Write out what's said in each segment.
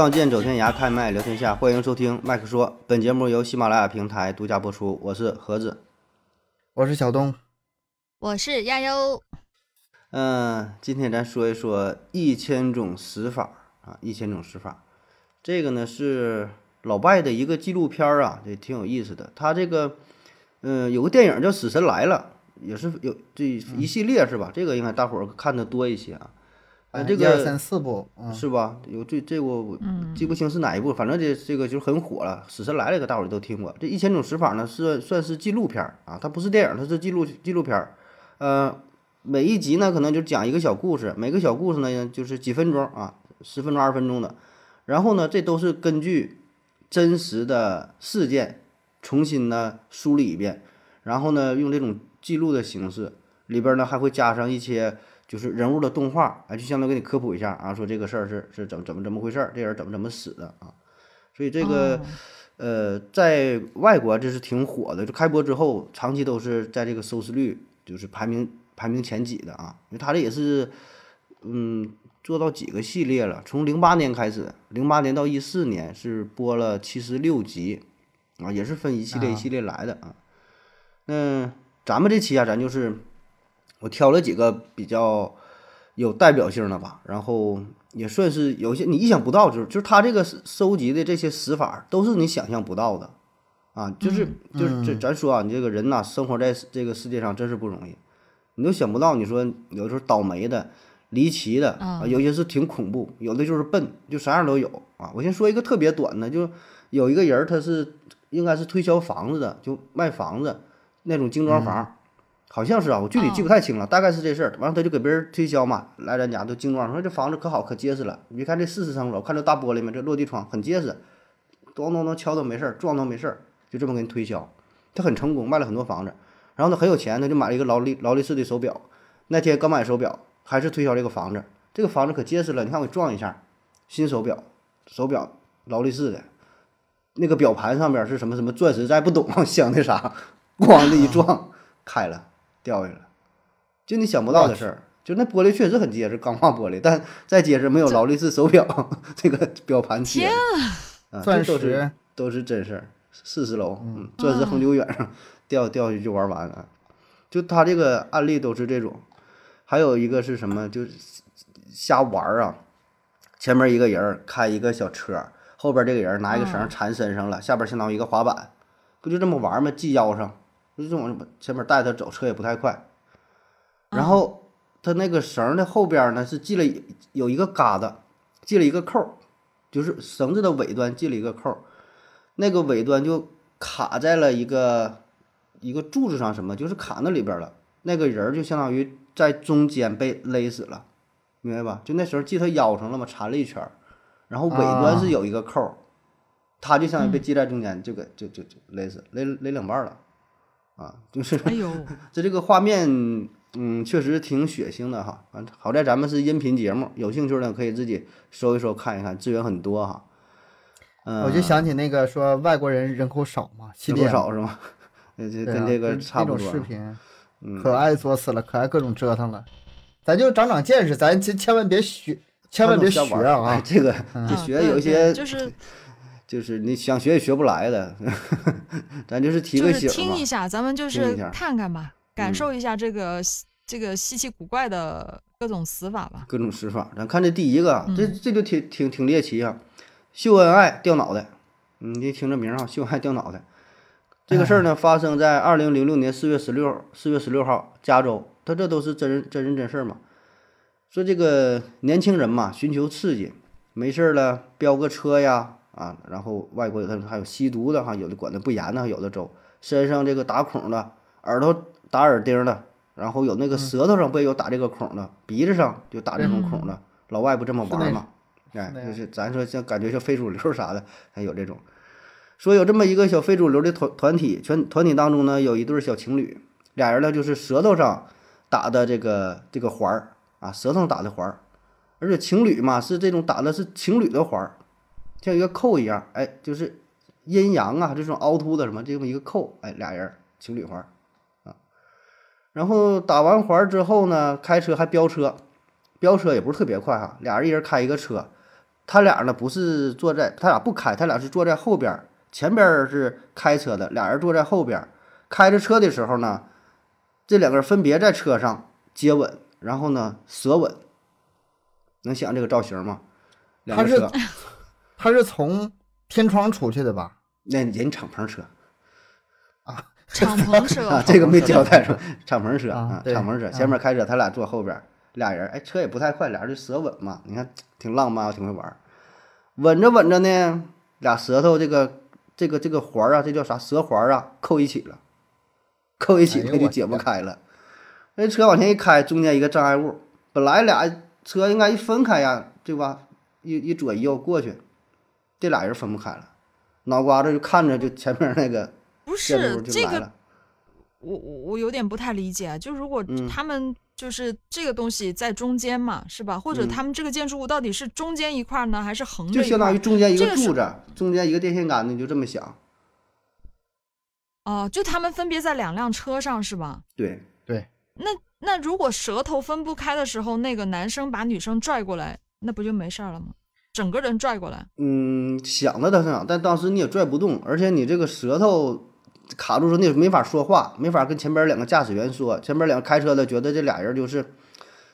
仗剑走天涯，开麦聊天下，欢迎收听麦克说。本节目由喜马拉雅平台独家播出。我是盒子，我是小东，我是亚优。嗯，今天咱说一说一千种死法啊，一千种死法。这个呢是老外的一个纪录片啊，也挺有意思的。他这个，嗯，有个电影叫《死神来了》，也是有这一系列是吧？这个应该大伙儿看的多一些啊。啊，这个一二三四部，是吧？有这这我记不清是哪一部，反正这这个就很火了，《死神来了》，个大伙儿都听过。这一千种死法呢，是算是纪录片儿啊，它不是电影，它是纪录纪录片儿。呃，每一集呢，可能就讲一个小故事，每个小故事呢，就是几分钟啊，十分钟、二十分钟的。然后呢，这都是根据真实的事件重新呢梳理一遍，然后呢，用这种记录的形式，里边呢还会加上一些。就是人物的动画，啊，就相当于给你科普一下啊，说这个事儿是是怎么怎么怎么回事儿，这人怎么怎么死的啊，所以这个呃，在外国这是挺火的，就开播之后，长期都是在这个收视率就是排名排名前几的啊，因为他这也是嗯做到几个系列了，从零八年开始，零八年到一四年是播了七十六集啊，也是分一系列一系列来的啊，那咱们这期啊，咱就是。我挑了几个比较有代表性的吧，然后也算是有些你意想不到，就是就是他这个收集的这些死法都是你想象不到的，啊，就是就是这咱说啊，你这个人呐，生活在这个世界上真是不容易，你都想不到，你说有的时候倒霉的、离奇的啊，有些是挺恐怖，有的就是笨，就啥样都有啊。我先说一个特别短的，就有一个人他是应该是推销房子的，就卖房子那种精装房。好像是啊，我具体记不太清了，大概是这事儿。完了，他就给别人推销嘛，来咱家都精装，说这房子可好可结实了。你别看这四十层楼，看这大玻璃没，这落地窗很结实，咚咚咚敲都没事儿，撞都没事儿，就这么给你推销。他很成功，卖了很多房子。然后他很有钱，他就买了一个劳力劳力士的手表。那天刚买手表，还是推销这个房子，这个房子可结实了。你看我撞一下，新手表，手表劳力士的，那个表盘上边是什么什么钻石，咱也不懂，想那啥，咣的一撞 开了。掉下来了，就你想不到的事儿，就那玻璃确实很结实，钢化玻璃，但再结实没有劳力士手表 这个表盘结实啊，这都是都是真事儿。四十楼，嗯，钻石恒久远上掉掉下去就玩完了，就他这个案例都是这种。还有一个是什么，就是瞎玩儿啊，前面一个人开一个小车，后边这个人拿一个绳缠身上了，下边相当于一个滑板，不就这么玩吗？系腰上。就往前面带他走，车也不太快。然后他那个绳的后边呢是系了有一个疙瘩，系了一个扣，就是绳子的尾端系了一个扣，那个尾端就卡在了一个一个柱子上，什么就是卡那里边了。那个人就相当于在中间被勒死了，明白吧？就那时候系他腰上了嘛，缠了一圈，然后尾端是有一个扣，他就相当于被系在中间，就给就就就勒死，勒勒两半了。啊，就是，哎呦，这这个画面，嗯，确实挺血腥的哈。反正好在咱们是音频节目，有兴趣的可以自己搜一搜看一看，资源很多哈。嗯，我就想起那个说外国人人口少嘛，人口少是吗？这跟这个差不多。视频，可爱作死了，可爱各种折腾了。咱就长长见识，咱千千万别学，千万别学啊！这个学有一些就是。就是你想学也学不来的，咱就是提个醒嘛。听一下，咱们就是看看吧，感受一下这个这个稀奇古怪的各种死法吧。各种死法，咱看这第一个，这这就挺挺挺猎奇啊！秀恩爱掉脑袋，你听这名啊，秀恩爱掉脑袋。这个事儿呢，发生在二零零六年四月十六四月十六号，加州。他这都是真人真人真事儿嘛。说这个年轻人嘛，寻求刺激，没事儿了飙个车呀。啊，然后外国有的还有吸毒的哈，有的管的不严的，有的州身上这个打孔的，耳朵打耳钉的，然后有那个舌头上不也有打这个孔的，鼻子上就打这种孔的，老外不这么玩嘛？哎，就是咱说像感觉像非主流啥的，还有这种，说有这么一个小非主流的团团体，全团体当中呢有一对小情侣，俩人呢就是舌头上打的这个这个环儿啊，舌头上打的环儿，而且情侣嘛是这种打的是情侣的环儿。像一个扣一样，哎，就是阴阳啊，这种凹凸的什么，这么一个扣，哎，俩人情侣环啊。然后打完环之后呢，开车还飙车，飙车也不是特别快哈，俩人一人开一个车，他俩呢不是坐在，他俩不开，他俩是坐在后边儿，前边儿是开车的，俩人坐在后边儿。开着车的时候呢，这两个人分别在车上接吻，然后呢舌吻。能想这个造型吗？两个车，他是从天窗出去的吧？那人敞篷车啊 敞篷车啊，这个没交代说敞篷车啊敞篷车啊前面开车，他俩坐后边儿，俩人哎车也不太快，俩人就舌吻嘛，你看挺浪漫，挺会玩儿。吻着吻着呢，俩舌头这个这个这个环儿啊，这叫啥舌环儿啊，扣一起了，扣一起哎呦它就解不开了。那车往前一开，中间一个障碍物，本来俩车应该一分开呀，对吧？一一左一右过去，这俩人分不开了，脑瓜子就看着就前面那个 不是这个就来了。我我我有点不太理解啊，就如果嗯他们就是这个东西在中间嘛，是吧？或者嗯他们这个建筑物到底是中间一块呢，还是横着？就相当于中间一个柱子，中间一个电线杆子，你就这么想。哦、就他们分别在两辆车上是吧？对，那那如果舌头分不开的时候，那个男生把女生拽过来，那不就没事儿了吗？整个人拽过来，嗯，想的倒是想，但当时你也拽不动，而且你这个舌头卡住时候，你也没法说话，没法跟前边两个驾驶员说。前边两个开车的觉得这俩人就是，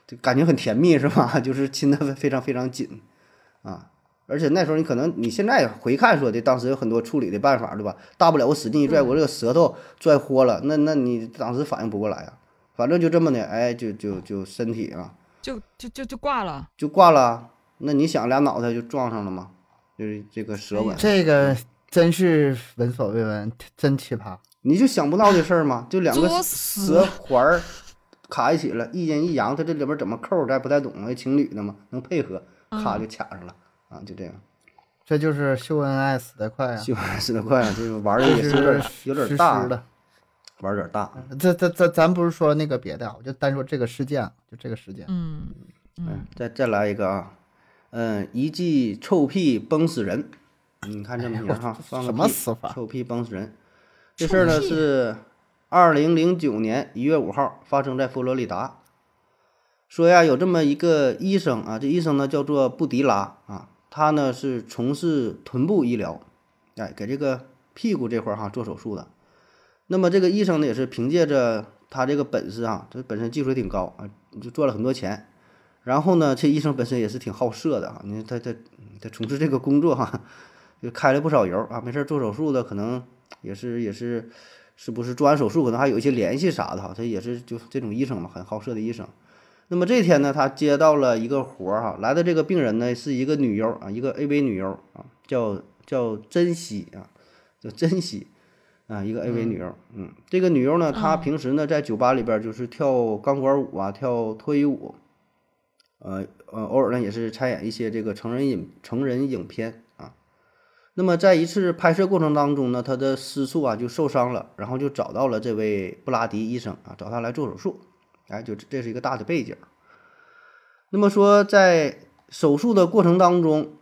就感情很甜蜜是吧？就是亲的非常非常紧啊。而且那时候你可能你现在回看说的，当时有很多处理的办法，对吧？大不了我使劲一拽，我这个舌头拽豁了，那那你当时反应不过来啊。反正就这么的，哎，就就就身体啊，就就就就挂了。就挂了。那你想俩脑袋就撞上了吗？就是这个舌吻，这个真是闻所未闻，真奇葩。你就想不到的事儿吗？就两个舌环儿卡一起了，一阴一阳，它这里边怎么扣儿咱不太懂啊，情侣的嘛，能配合，咔就卡上了、啊，就这样。这就是秀恩爱死得快啊！秀恩爱死得快啊，这个玩的也是有点有点大施，的。玩儿有点大。这这这，咱不是说那个别的啊，我就单说这个事件，就这个事件。嗯嗯嗯，再再来一个啊，嗯，一记臭屁崩死人。你看这名儿哈，放个什么屁死法？臭屁崩死人。这事儿呢是二零零九年一月五号发生在佛罗里达。说呀，有这么一个医生啊，这医生呢叫做布迪拉啊，他呢是从事臀部医疗，哎，给这个屁股这块儿哈做手术的。那么这个医生呢也是凭借着他这个本事啊，这本身技术也挺高啊，就赚了很多钱。然后呢，这医生本身也是挺好色的啊，你看他他他从事这个工作哈，就开了不少油啊，没事儿做手术的可能也是也是，是不是做完手术可能还有一些联系啥的哈，他也是就这种医生嘛，很好色的医生。那么这天呢，他接到了一个活儿哈，来的这个病人呢是一个女优啊，一个 AV 女优啊，叫叫珍惜啊，叫珍惜啊，一个 AV 女优。嗯，这个女优呢，她嗯平时呢在酒吧里边就是跳钢管舞啊，跳脱衣舞，呃呃，偶尔呢也是参演一些这个成人影成人影片啊。那么在一次拍摄过程当中呢，他的私处啊就受伤了，然后就找到了这位布拉迪医生啊，找他来做手术。哎，就这是一个大的背景。那么说，在手术的过程当中，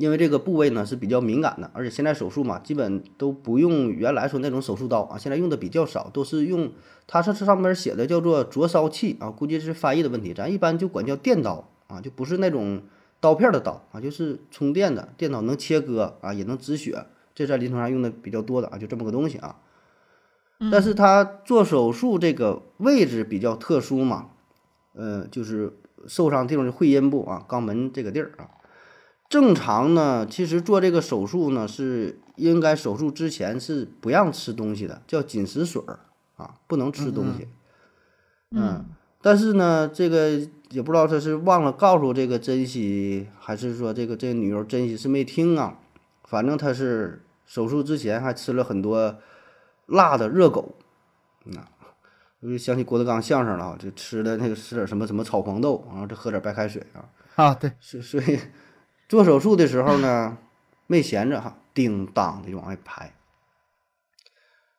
因为这个部位呢是比较敏感的，而且现在手术嘛，基本都不用原来说那种手术刀啊，现在用的比较少，都是用它是上面写的叫做灼烧器啊，估计是翻译的问题，咱一般就管叫电刀啊，就不是那种刀片的刀啊，就是充电的电刀，能切割啊，也能止血，这在临床上用的比较多的啊，就这么个东西啊。但是他做手术这个位置比较特殊嘛，呃，就是受伤地方是会阴部啊，肛门这个地儿啊。正常呢，其实做这个手术呢，是应该手术之前是不让吃东西的，叫紧食水儿啊，不能吃东西。嗯，但是呢，这个也不知道他是忘了告诉这个珍惜，还是说这个这个女友珍惜是没听啊。反正他是手术之前还吃了很多辣的热狗，嗯呐，我就想起郭德纲相声了啊，就吃的那个吃点什么什么炒黄豆，然后再喝点白开水啊。啊，对，所所以做手术的时候呢，没闲着哈，叮当的就往外排。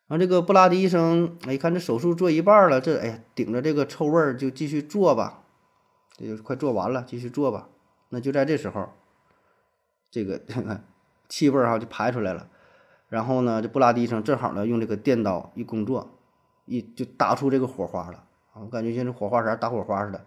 然后这个布拉迪医生，哎，一看这手术做一半了，这哎呀，顶着这个臭味儿就继续做吧，这就快做完了，继续做吧。那就在这时候，这个气味儿哈就排出来了。然后呢，这布拉迪医生正好呢用这个电刀一工作，一就打出这个火花了啊！我感觉像这火花啥打火花似的，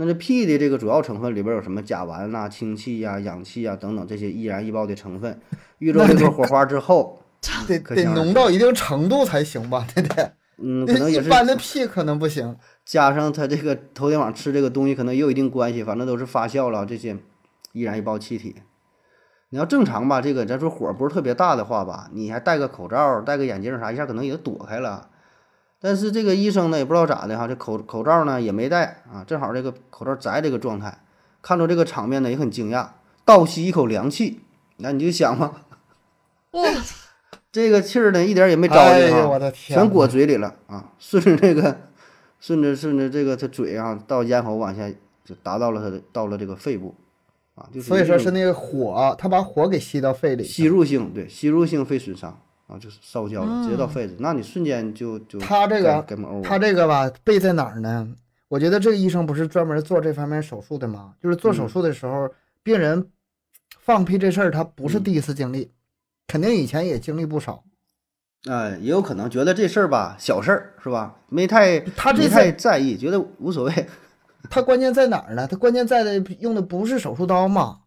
那这屁的这个主要成分里边有什么甲烷呐、氢气呀、氧气呀等等这些易燃易爆的成分，遇着 这个火花之后，得浓到一定程度才行吧？对不对？嗯，可能也是一般的屁可能不行。加上它这个头天晚上吃这个东西，可能也有一定关系，反正都是发酵了这些易燃易爆气体。你要正常吧，这个咱说火不是特别大的话吧，你还戴个口罩、戴个眼镜啥，一下可能也躲开了。但是这个医生呢，也不知道咋的哈，这口口罩呢也没戴啊，正好这个口罩摘这个状态，看着这个场面呢也很惊讶，倒吸一口凉气，那你就想嘛，哇，这个气儿呢一点儿也没招哎哈！全裹嘴里了啊！顺着这个，顺着顺着这个他嘴啊，到咽喉往下就达到了他的到了这个肺部啊，就是所以说是那个火，他把火给吸到肺里。吸入性对吸入性肺损伤啊，就是烧焦了，直接到嗯肺子，那你瞬间就就他这个他这个吧，背在哪儿呢？我觉得这个医生不是专门做这方面手术的吗？就是做手嗯术的时候，病人放屁这事儿他不是嗯第一次经历，肯定以前也经历不少。哎，也有可能觉得这事儿吧小事儿是吧？没太他这没太次在意，觉得无所谓。他关键在哪儿呢？他关键在的用的不是手术刀嘛？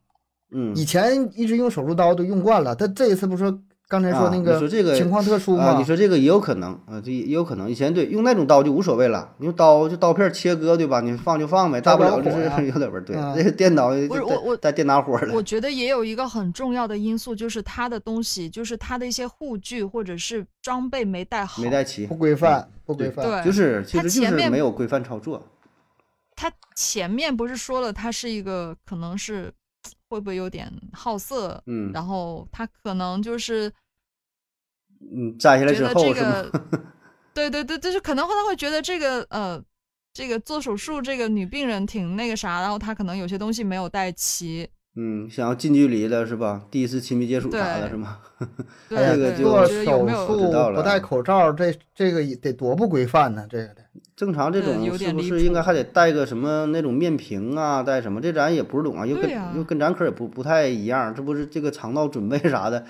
嗯以前一直用手术刀都用惯了，他这一次不是说刚才说啊那你说这个情况特殊啊，吗你？说这个也有可能啊，这也有可能。以前对用那种刀就无所谓了，你用刀就刀片切割对吧？你放就放呗，大不了就是 有点味儿。对，嗯这个电脑就不是我我带电打火了。我觉得也有一个很重要的因素，就是他的东西，就是他的一些护具或者是装备没带好。没带齐不，规范，不规范。对，就是其它实就是前面没有规范操作。他前面不是说了，他是一个可能是会不会有点好色，嗯然后他可能就是嗯，摘下来之后这是吗？个，对对对，就是可能他会觉得这个呃，这个做手术这个女病人挺那个啥，然后她可能有些东西没有带齐，嗯，想要近距离的是吧？第一次亲密接触啥的是吗？对这个就手术不戴口罩，这这个也得多不规范呢？这个得正常这种是不是应该谱还得带个什么那种面屏啊？带什么？这咱也不是懂啊，又跟又跟咱可也不不太一样。这不是这个肠道准备啥的，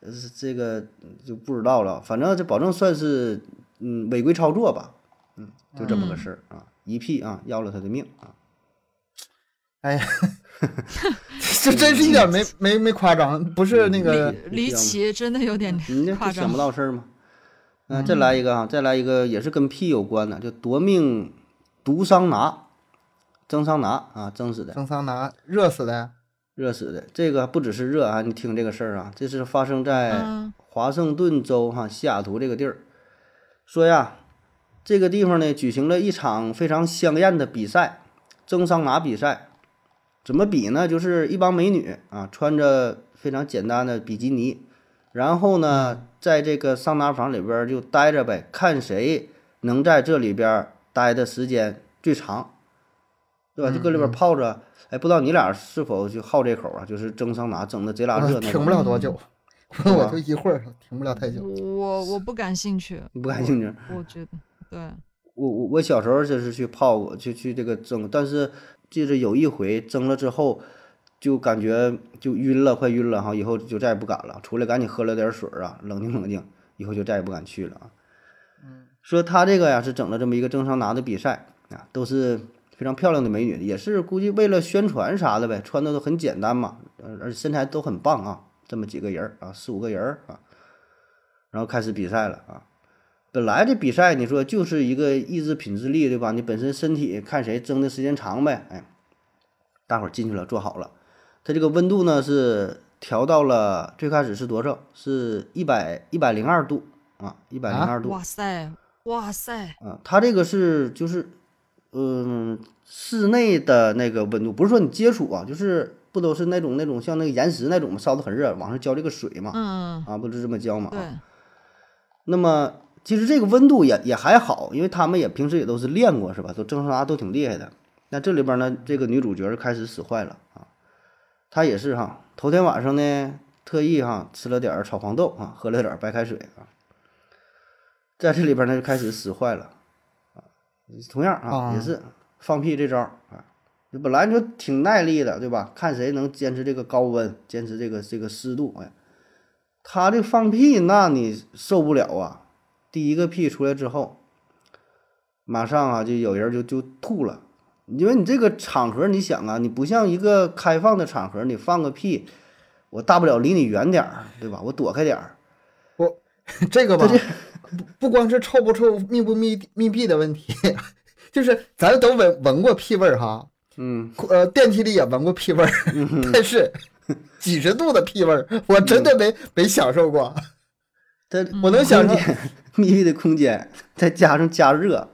呃，这个就不知道了。反正这保证算是嗯违规操作吧，嗯，就这么个嗯事儿啊。一屁啊，要了他的命啊！哎呀，这真是一点没 没没夸张，不是那个离离奇，真的有点你这夸张就想不。到事儿吗？嗯、再来一个啊，再来一个也是跟屁有关的，就夺命毒桑拿，蒸桑拿啊，蒸死的。蒸桑拿热死的，热死的。这个不只是热啊，你听这个事儿啊，这是发生在嗯华盛顿州哈西雅图这个地儿。说呀，这个地方呢举行了一场非常香艳的比赛，蒸桑拿比赛。怎么比呢？就是一帮美女啊，穿着非常简单的比基尼，然后呢，在这个桑拿房里边儿就待着呗，看谁能在这里边儿待的时间最长，对吧？就搁里边泡着。哎，不知道你俩是否就好这口啊？就是蒸桑拿蒸的贼拉热那我挺不了多久，吧我就一会儿，停不了太久。我我不感兴趣，你不感兴趣？我觉得对，我我我小时候就是去泡过，就去这个蒸，但是记着有一回蒸了之后，就感觉就晕了，快晕了哈，以后就再也不敢了。出来赶紧喝了点水啊，冷静冷静，以后就再也不敢去了啊。说他这个呀是整了这么一个蒸桑拿的比赛啊，都是非常漂亮的美女，也是估计为了宣传啥的呗，穿的都很简单嘛，呃而且身材都很棒啊，这么几个人儿啊，四五个人儿啊，然后开始比赛了啊。本来这比赛你说就是一个意志品质力对吧？你本身身体看谁争的时间长呗，哎，大伙儿进去了，坐好了，它这个温度呢是调到了最开始是多少？是一百一百零二度啊，一百零二度哇塞哇塞，啊，它这个是就是，嗯，室内的那个温度，不是说你接触啊，就是不都是那种那种像那个岩石那种嘛，烧得很热，往上浇这个水嘛，嗯，啊，不是这么浇嘛，那么其实这个温度也也还好，因为他们也平时也都是练过是吧？都蒸桑拿都挺厉害的。那这里边呢，这个女主角就开始使坏了啊，她也是哈，头天晚上呢特意哈吃了点儿炒黄豆啊，喝了点儿白开水啊，在这里边呢就开始使坏了。啊，同样啊啊也是放屁这招儿啊，本来就挺耐力的对吧？看谁能坚持这个高温，坚持这个这个湿度，哎。他这放屁，那你受不了啊！第一个屁出来之后，马上啊就有人就就吐了，因为你这个场合，你想啊，你不像一个开放的场合，你放个屁，我大不了离你远点儿，对吧？我躲开点儿。我 这个吧，不不光是臭不臭、密不密密闭的问题，就是咱都闻闻过屁味儿哈。嗯，呃，电梯里也闻过屁味儿，但是几十度的屁味儿，我真的没没享受过。这我能想象密闭的空间，再加上加热，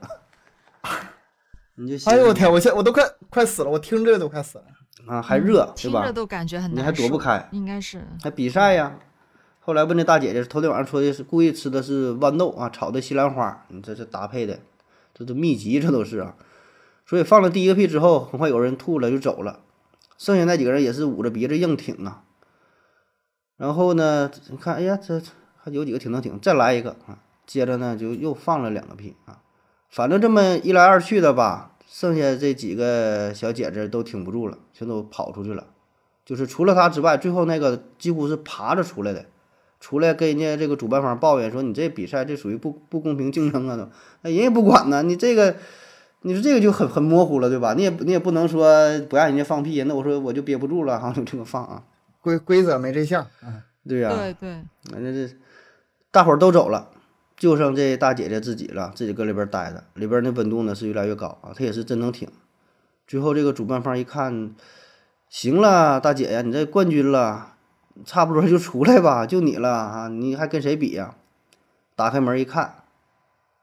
你就哎呦我天，我现我都快快死了，我听着都快死了啊，还热，对吧？听着都感觉很难你还躲不开，应该是还比赛呀。后来问那大姐姐，头天晚上说的是故意吃的是豌豆啊，炒的西兰花，你这是搭配的，这都秘籍，这都是啊。所以放了第一个屁之后，很快有人吐了就走了，剩下那几个人也是捂着鼻子硬挺啊。然后呢，你看，哎呀，这还有几个挺能挺，再来一个啊。接着呢，就又放了两个屁啊。反正这么一来二去的吧，剩下这几个小姐姐都挺不住了，全都跑出去了。就是除了她之外，最后那个几乎是爬着出来的，出来跟人家这个主办方抱怨说：“你这比赛这属于不不公平竞争啊！”都，那人也不管呢，你这个。你说这个就很很模糊了，对吧？你也你也不能说不让人家放屁，那我说我就憋不住了，哈，就这么放啊。规规则没这项，对呀，对对。反正这大伙儿都走了，就剩这大姐姐自己了，自己搁里边待着，里边那温度呢是越来越高啊，她也是真能挺。最后这个主办方一看，行了，大姐呀，你这冠军了，差不多就出来吧，就你了 啊，你还跟谁比呀？打开门一看，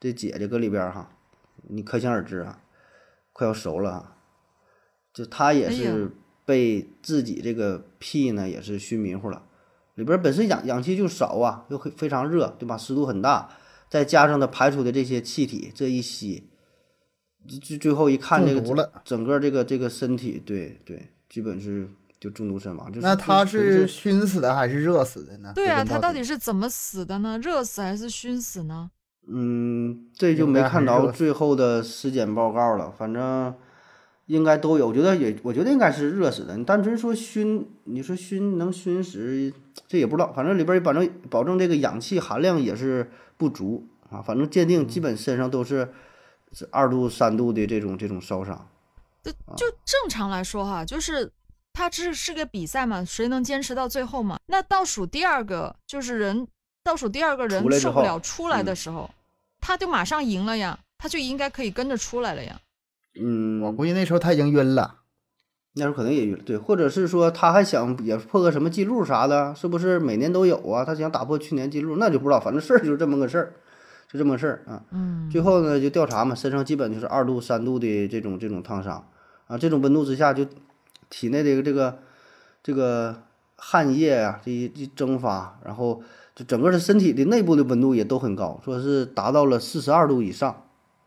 这姐姐搁里边哈。你可想而知啊，快要熟了啊！就他也是被自己这个屁呢，也是熏迷糊了。里边本身氧氧气就少啊，又非常热，对吧？湿度很大，再加上它排出的这些气体，这一吸，最最后一看，这个整个这个这个身体，对对，基本是就中毒身亡。就是那他是熏死的还是热死的呢？对啊，他到底是怎么死的呢？热死还是熏死呢？嗯，这就没看着最后的尸检报告了。反正应该都有，我觉得也，我觉得应该是热死的。你单纯说熏，你说熏能熏死，这也不知道。反正里边反正保证这个氧气含量也是不足啊。反正鉴定基本身上都是是二度、三度的这种这种烧伤。就就正常来说哈，就是它这是个比赛嘛，谁能坚持到最后嘛？那倒数第二个就是人。倒数第二个人受不了出来的时候，他就马上赢了呀，他就应该可以跟着出来了呀。嗯，我估计那时候他已经晕了，那时候可能也晕了，对，或者是说他还想也破个什么记录啥的，是不是每年都有啊？他想打破去年记录，那就不知道，反正事儿就是这么个事儿，就这么个事儿啊。嗯，最后呢就调查嘛，身上基本就是二度、三度的这种这种烫伤啊，这种温度之下就体内的这个这个汗液啊，这一一蒸发，然后。就整个的身体的内部的温度也都很高，说是达到了四十二度以上，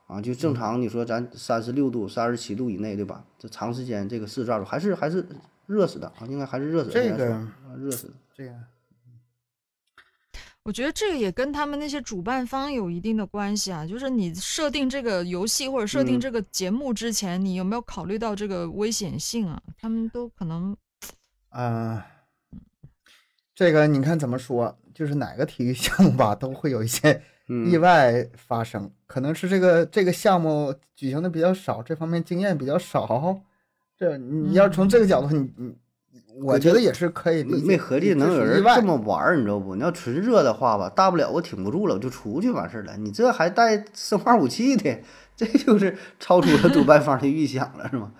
啊，就正常你说咱三十六度、三十七度以内，对吧？这长时间这个四十二度还是还是热死的啊，应该还是热死的。这个热死的，这个，我觉得这个也跟他们那些主办方有一定的关系啊。就是你设定这个游戏或者设定这个节目之前，你有没有考虑到这个危险性啊？他们都可能，啊，这个你看怎么说？就是哪个体育项目吧，都会有一些意外发生，可能是这个这个项目举行的比较少，这方面经验比较少。这你要从这个角度，你你，我觉得也是可以理解。没合计能有人这么玩儿，你知道不？你要纯热的话吧，大不了我挺不住了，我就出去完事儿了。你这还带生化武器的，这就是超出了主办方的预想了，是吗？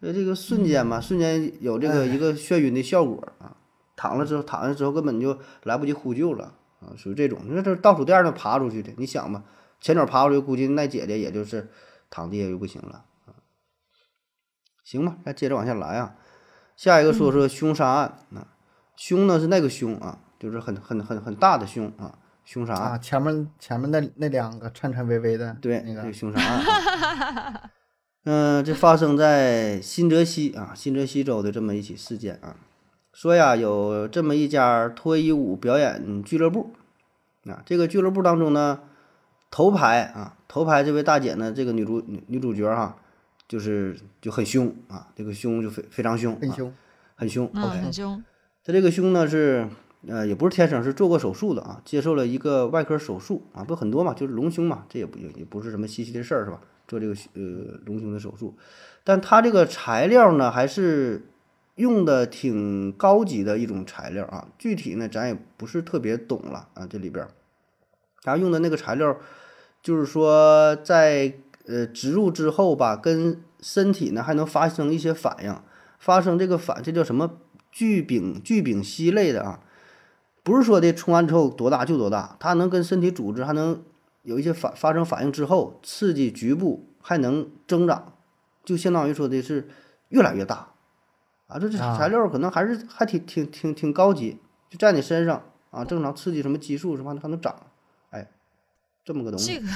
那这个瞬间嘛，瞬间有这个一个眩晕的效果啊。躺了之后，躺下之后根本就来不及呼救了啊，属于这种。你说这倒数第二个爬出去的，你想吧，前脚爬出去，估计那姐姐也就是躺地下就不行了啊。行吧，那接着往下来啊。下一个说说凶杀案啊，凶呢是那个凶啊，就是很很很很大的凶啊，凶杀案。前面前面那那两个颤颤巍巍的，对，那个凶杀案。嗯，这发生在新泽西啊，新泽西州的这么一起事件啊。说呀，有这么一家脱衣舞表演俱乐部，啊，这个俱乐部当中呢，头牌啊，头牌这位大姐呢，这个女主女女主角哈，就是就很凶啊，这个凶就非非常凶，很凶，很凶，OK，很凶。他这个凶呢是，呃，也不是天生，是做过手术的啊，接受了一个外科手术啊，不很多嘛，就是隆胸嘛，这也不也也不是什么稀奇的事儿是吧？做这个呃隆胸的手术，但他这个材料呢还是用的挺高级的一种材料啊，具体呢咱也不是特别懂了啊，这里边他用的那个材料，就是说在呃植入之后吧，跟身体呢还能发生一些反应，发生这个反，这叫什么聚丙聚丙烯类的啊。不是说的冲完之后多大就多大，它能跟身体组织还能有一些反发生反应之后，刺激局部还能增长，就相当于说的是越来越大啊！这这材料可能还是还挺挺挺挺高级，就在你身上啊，正常刺激什么激素什么还能长，哎，这么个东西。这个，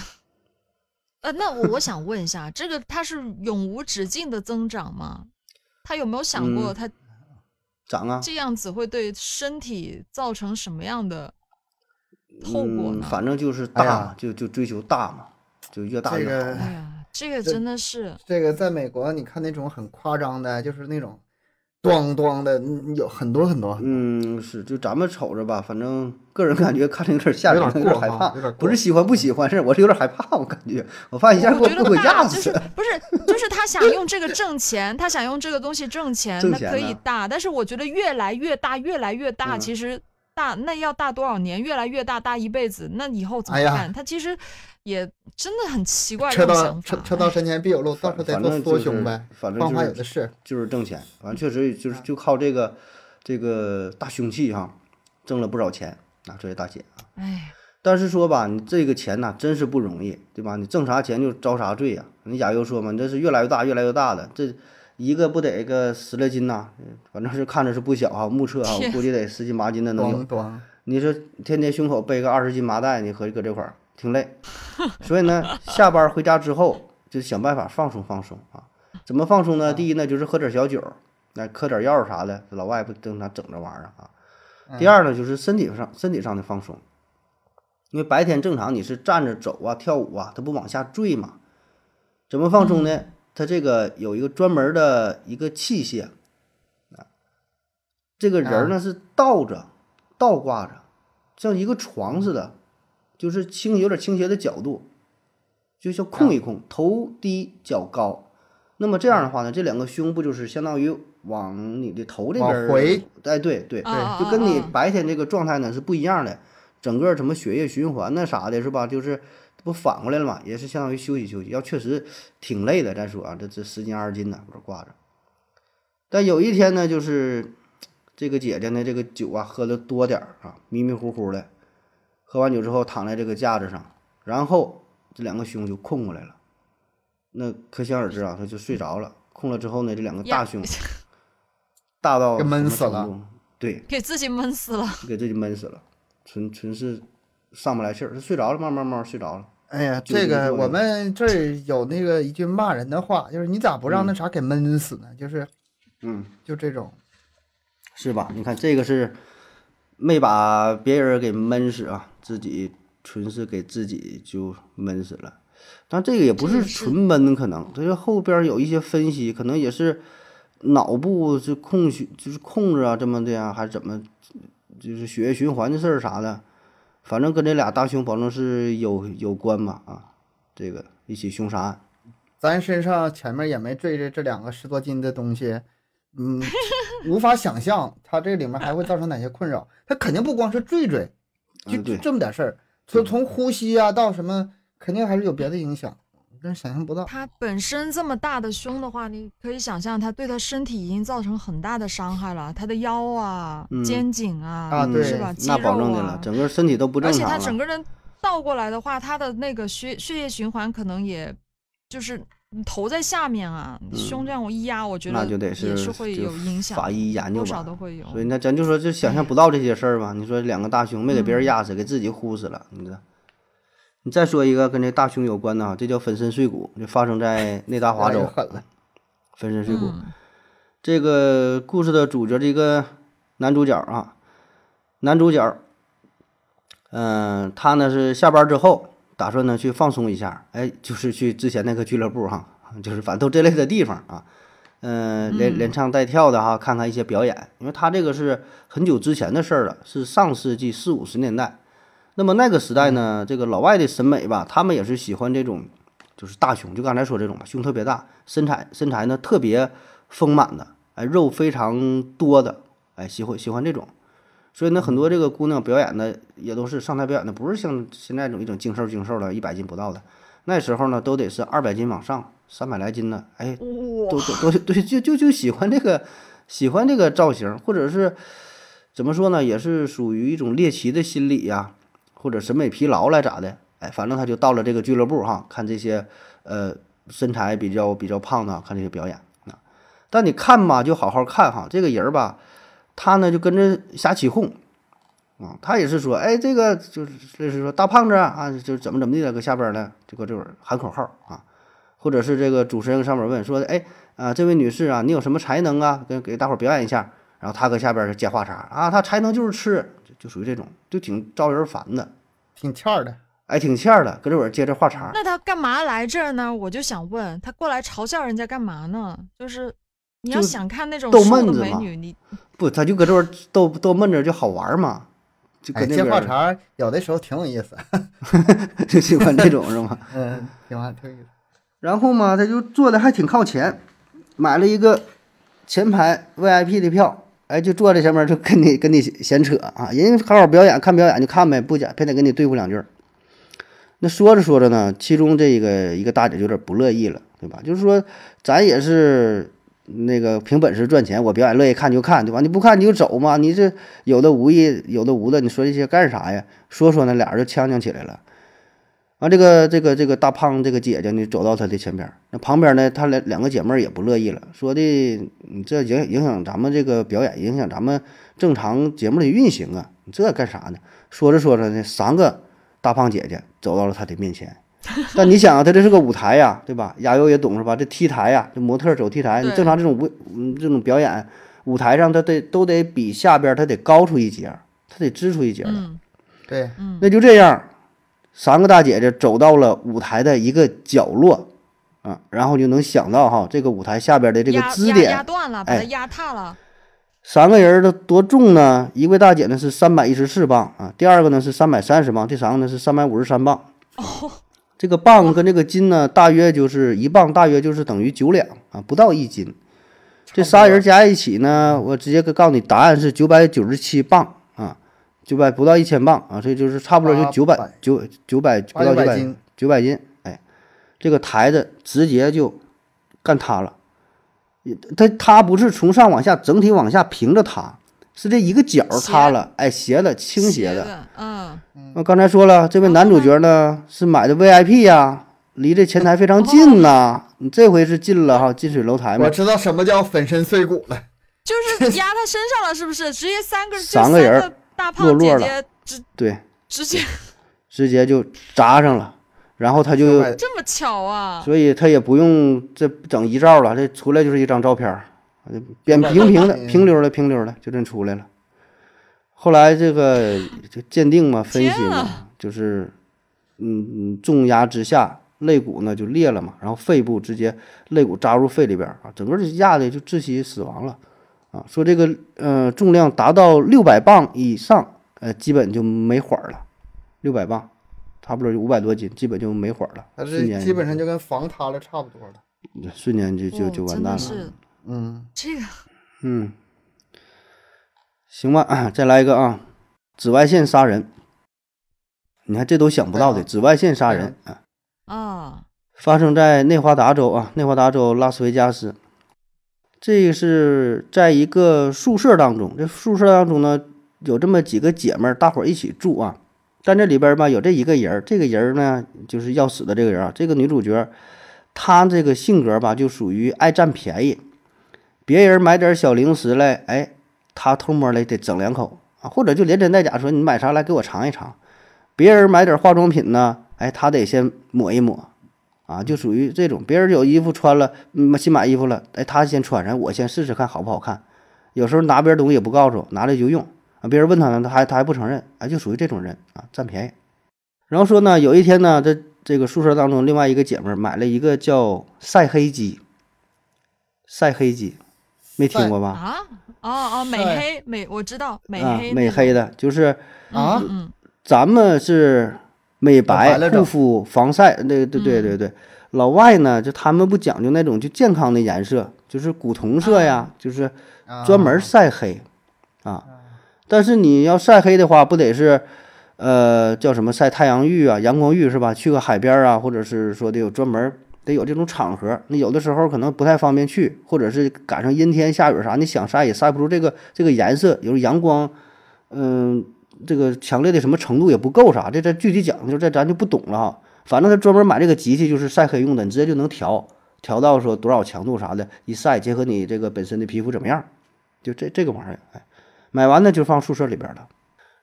呃，那我我想问一下，这个它是永无止境的增长吗？他有没有想过他？长啊，这样子会对身体造成什么样的后果呢？反正就是大，就就追求大嘛，就越大越好。哎呀，这个真的是这个，在美国你看那种很夸张的，就是那种。咣咣的，有很多很多。嗯，是，就咱们瞅着吧，反正个人感觉看着有点吓人，有点害怕，不是喜欢不喜欢，是我是有点害怕。我感觉，我发现一下给我给我压死。不是，就是他想用这个挣钱，他想用这个东西挣钱，他可以大。但是我觉得越来越大，越来越大，其实大那要大多少年？越来越大，大一辈子，那以后怎么办？他其实。也真的很奇怪，车到车车到山前必有路，到时候再做缩胸呗，反正法有的是，就是挣钱。反正确实就是就靠这个这个大凶器哈，挣了不少钱啊，这位大姐啊。哎，但是说吧，你这个钱呐，真是不容易，对吧？你挣啥钱就遭啥罪呀。你亚优说嘛，你这是越来越大，越来越大的，这一个不得个十来斤呐？反正是看着是不小哈，目测啊，我估计得十斤八斤的能有。你说天天胸口背个二十斤麻袋，你合计搁这块儿？挺累，所以呢，下班回家之后就想办法放松放松啊。怎么放松呢？第一呢，就是喝点小酒，那嗑点药啥的。老外不经常整这玩意儿啊。第二呢，就是身体上身体上的放松，因为白天正常你是站着走啊、跳舞啊，它不往下坠嘛。怎么放松呢？它这个有一个专门的一个器械啊，这个人呢是倒着倒挂着，像一个床似的。就是倾有点倾斜的角度，就像空一空，头低脚高，那么这样的话呢，这两个胸部就是相当于往你的头这边回，哎，对对对，就跟你白天这个状态呢是不一样的，整个什么血液循环那啥的，是吧？就是不反过来了嘛，也是相当于休息休息。要确实挺累的，再说啊，这这十斤二十斤的我这挂着。但有一天呢，就是这个姐姐呢，这个酒啊喝的多点儿啊，迷迷糊糊的。喝完酒之后，躺在这个架子上，然后这两个胸就空过来了，那可想而知啊，他就睡着了。空了之后呢，这两个大胸 大到闷死了，对，给自己闷死了，给自己闷死了，纯纯是上不来气儿，他睡着了，慢慢慢睡着了。哎呀，这个我们这儿有那个一句骂人的话，就是你咋不让那啥给闷死呢？就是，嗯，就这种，是吧？你看这个是没把别人给闷死啊。自己纯是给自己就闷死了，但这个也不是纯闷，可能这个后边有一些分析，可能也是脑部是控血，就是控制啊，这么的呀，还是怎么，就是血液循环的事儿啥的，反正跟这俩大胸保证是有有关吧啊，这个一起凶杀案，咱身上前面也没坠着这两个十多斤的东西，嗯，无法想象它这里面还会造成哪些困扰，它肯定不光是坠坠。就就这么点事儿，从从呼吸啊到什么，肯定还是有别的影响，但是想象不到。他本身这么大的胸的话，你可以想象，他对他身体已经造成很大的伤害了，他的腰啊、肩颈啊，啊对，是吧？那保证的了，整个身体都不正常而且他整个人倒过来的话，他的那个血血液循环可能也就是。你头在下面啊，胸这样我一压，我觉得那就得是会有影响，法医研究吧，多少都会有。所以那咱就说，就想象不到这些事儿吧。你说两个大胸没给别人压死，给自己呼死了，你知道？你再说一个跟这大胸有关的啊，这叫粉身碎骨，就发生在内达华 州。粉身碎骨，这个故事的主角这个男主角啊，男主角，嗯，他呢是下班之后。打算呢去放松一下，哎，就是去之前那个俱乐部哈，就是反正都这类的地方啊，嗯，连连唱带跳的哈，看看一些表演。因为他这个是很久之前的事儿了，是上世纪四五十年代。那么那个时代呢，这个老外的审美吧，他们也是喜欢这种就是大胸，就刚才说这种吧，胸特别大，身材身材呢特别丰满的，哎，肉非常多的，哎，喜欢喜欢这种。所以呢，很多这个姑娘表演的也都是上台表演的，不是像现在这种一种精瘦精瘦的，一百斤不到的。那时候呢，都得是二百斤往上，三百来斤的，哎，都都都对，就就就喜欢这个，喜欢这个造型，或者是怎么说呢，也是属于一种猎奇的心理呀，或者审美疲劳来咋的？哎，反正他就到了这个俱乐部哈，看这些呃身材比较比较胖的，看这些表演啊。但你看吧，就好好看哈，这个人吧。他呢就跟着瞎起哄，啊，他也是说，哎，这个就是类似说大胖子啊，就怎么怎么地了，搁下边呢，这个就是喊口号啊，或者是这个主持人上面问说，哎，啊，这位女士啊，你有什么才能啊？给给大伙儿表演一下。然后他搁下边接话茬啊，他才能就是吃，就属于这种，就挺招人烦的，挺欠儿的，哎，挺欠儿的，搁这会儿接着话茬。那他干嘛来这儿呢？我就想问他过来嘲笑人家干嘛呢？就是你要想看那种瘦的美女，你。不，他就搁这儿逗逗闷着就好玩嘛，就搁那接话茬，有的时候挺有意思，就喜欢这种是吗？嗯，挺欢挺有意思。然后嘛，他就坐的还挺靠前，买了一个前排 VIP 的票，哎，就坐在前面就跟你跟你闲扯啊，人家好好表演，看表演就看呗，不讲偏得跟你对付两句。那说着说着呢，其中这个一个大姐有点不乐意了，对吧？就是说咱也是。那个凭本事赚钱，我表演乐意看就看，对吧？你不看你就走嘛。你这有的无意，有的无的，你说这些干啥呀？说说呢，俩人就呛呛起来了。完，这个这个这个大胖这个姐姐呢，走到他的前边，那旁边呢，他两两个姐妹也不乐意了，说的你这影影响咱们这个表演，影响咱们正常节目的运行啊！你这干啥呢？说着说着呢，三个大胖姐姐走到了他的面前。但你想啊，他这是个舞台呀，对吧？亚优也懂是吧？这 T 台呀，这模特走 T 台，你正常这种舞，嗯，这种表演，舞台上他得都得比下边他得高出一截，他得支出一截来。对，那就这样，三个大姐姐走到了舞台的一个角落，啊，然后就能想到哈，这个舞台下边的这个支点，压断了，把它压塌了。三个人的多重呢？一位大姐呢是三百一十四磅啊，第二个呢是三百三十磅，第三个呢是三百五十三磅。哦。这个磅跟这个斤呢，大约就是一磅，大约就是等于九两啊，不到一斤。这仨人加一起呢，我直接告诉你，答案是九百九十七磅啊，九百不到一千磅啊，这就是差不多就九百九九百不到九百九百斤。哎，这个台子直接就干塌了，它它不是从上往下整体往下平着塌。是这一个角塌了，哎，斜的倾斜的，嗯，那刚才说了，这位男主角呢是买的 VIP 呀，离这前台非常近呐。你这回是进了哈，近水楼台嘛。我知道什么叫粉身碎骨了，就是压他身上了，是不是？直接三个三个人大胖姐姐直对，直接直接就扎上了，然后他就这么巧啊，所以他也不用这整遗照了，这出来就是一张照片。扁平平的平溜的平溜的就这出来了。后来这个就鉴定嘛，分析嘛，就是嗯嗯重压之下，肋骨呢就裂了嘛，然后肺部直接肋骨扎入肺里边啊，整个就压的就窒息死亡了啊。说这个呃重量达到六百磅以上，呃基本就没缓了。六百磅，差不多就五百多斤，基本就没缓了。那是基本上就跟房塌了差不多了，瞬间就就就完蛋了。嗯，这个，嗯，行吧，再来一个啊，紫外线杀人，你看这都想不到的，紫外线杀人啊，啊，发生在内华达州啊，内华达州拉斯维加斯，这是在一个宿舍当中，这宿舍当中呢有这么几个姐妹，大伙儿一起住啊，但这里边吧有这一个人，这个人呢就是要死的这个人啊，这个女主角，她这个性格吧就属于爱占便宜。别人买点小零食来，哎，他偷摸的得整两口啊，或者就连真带假说你买啥来给我尝一尝。别人买点化妆品呢，哎，他得先抹一抹啊，就属于这种。别人有衣服穿了，嗯，新买衣服了，哎，他先穿上，我先试试看好不好看。有时候拿别人东西也不告诉，拿来就用啊。别人问他呢，他还他还不承认，哎，就属于这种人啊，占便宜。然后说呢，有一天呢，这这个宿舍当中另外一个姐妹买了一个叫晒黑机，晒黑机。没听过吧？啊，哦哦，美黑美，我知道美黑美黑的，就是啊，嗯，咱们是美白护肤防晒，那对对对对，老外呢，就他们不讲究那种就健康的颜色，就是古铜色呀，就是专门晒黑啊。但是你要晒黑的话，不得是呃叫什么晒太阳浴啊、阳光浴是吧？去个海边啊，或者是说得有专门得有这种场合。那有的时候可能不太方便去，或者是赶上阴天下雨啥，你想晒也晒不出这个这个颜色，有阳光，嗯，这个强烈的什么程度也不够啥，这这具体讲究这咱就不懂了哈。反正他专门买这个机器就是晒黑用的，你直接就能调，调到说多少强度啥的，一晒结合你这个本身的皮肤怎么样，就这这个玩意儿，哎，买完呢就放宿舍里边了。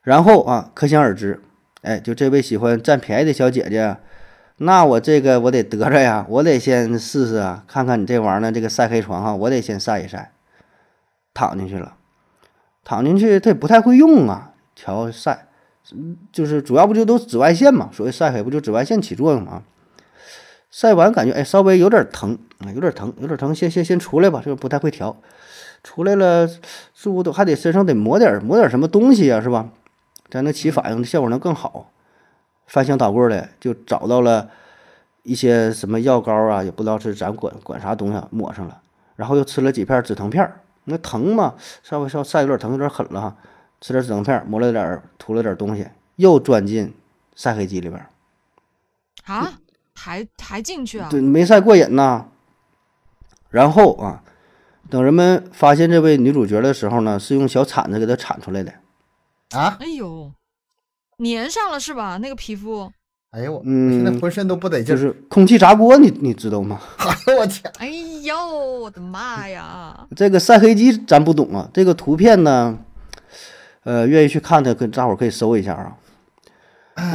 然后啊，可想而知，哎，就这位喜欢占便宜的小姐姐，那我这个我得得着呀，我得先试试啊，看看你这玩意儿呢，这个晒黑床哈，我得先晒一晒。躺进去了，躺进去他也不太会用啊，调晒。就是主要不就都紫外线嘛？所谓晒黑不就紫外线起作用嘛？晒完感觉哎稍微有点疼啊，有点疼，有点疼，先先先出来吧，这个不太会调。出来了是不都还得身上得抹点抹点什么东西啊，是吧？才能起反应，效果能更好。翻箱倒柜的就找到了一些什么药膏啊，也不知道是咱管管啥东西抹上了，然后又吃了几片止疼片那疼嘛，稍微稍晒有点疼，有点狠了哈。吃点止疼片，抹了点，涂了点东西，又钻进晒黑机里边啊，还还进去啊？对，没晒过瘾呐。然后啊，等人们发现这位女主角的时候呢，是用小铲子给她铲出来的。啊？哎呦，粘上了是吧？那个皮肤？哎呦我，嗯，现在浑身都不得劲。就是空气炸锅，你你知道吗？哎呦我天！哎呦我的妈呀！这个晒黑机咱不懂啊，这个图片呢？呃，愿意去看的，跟大伙儿可以搜一下啊。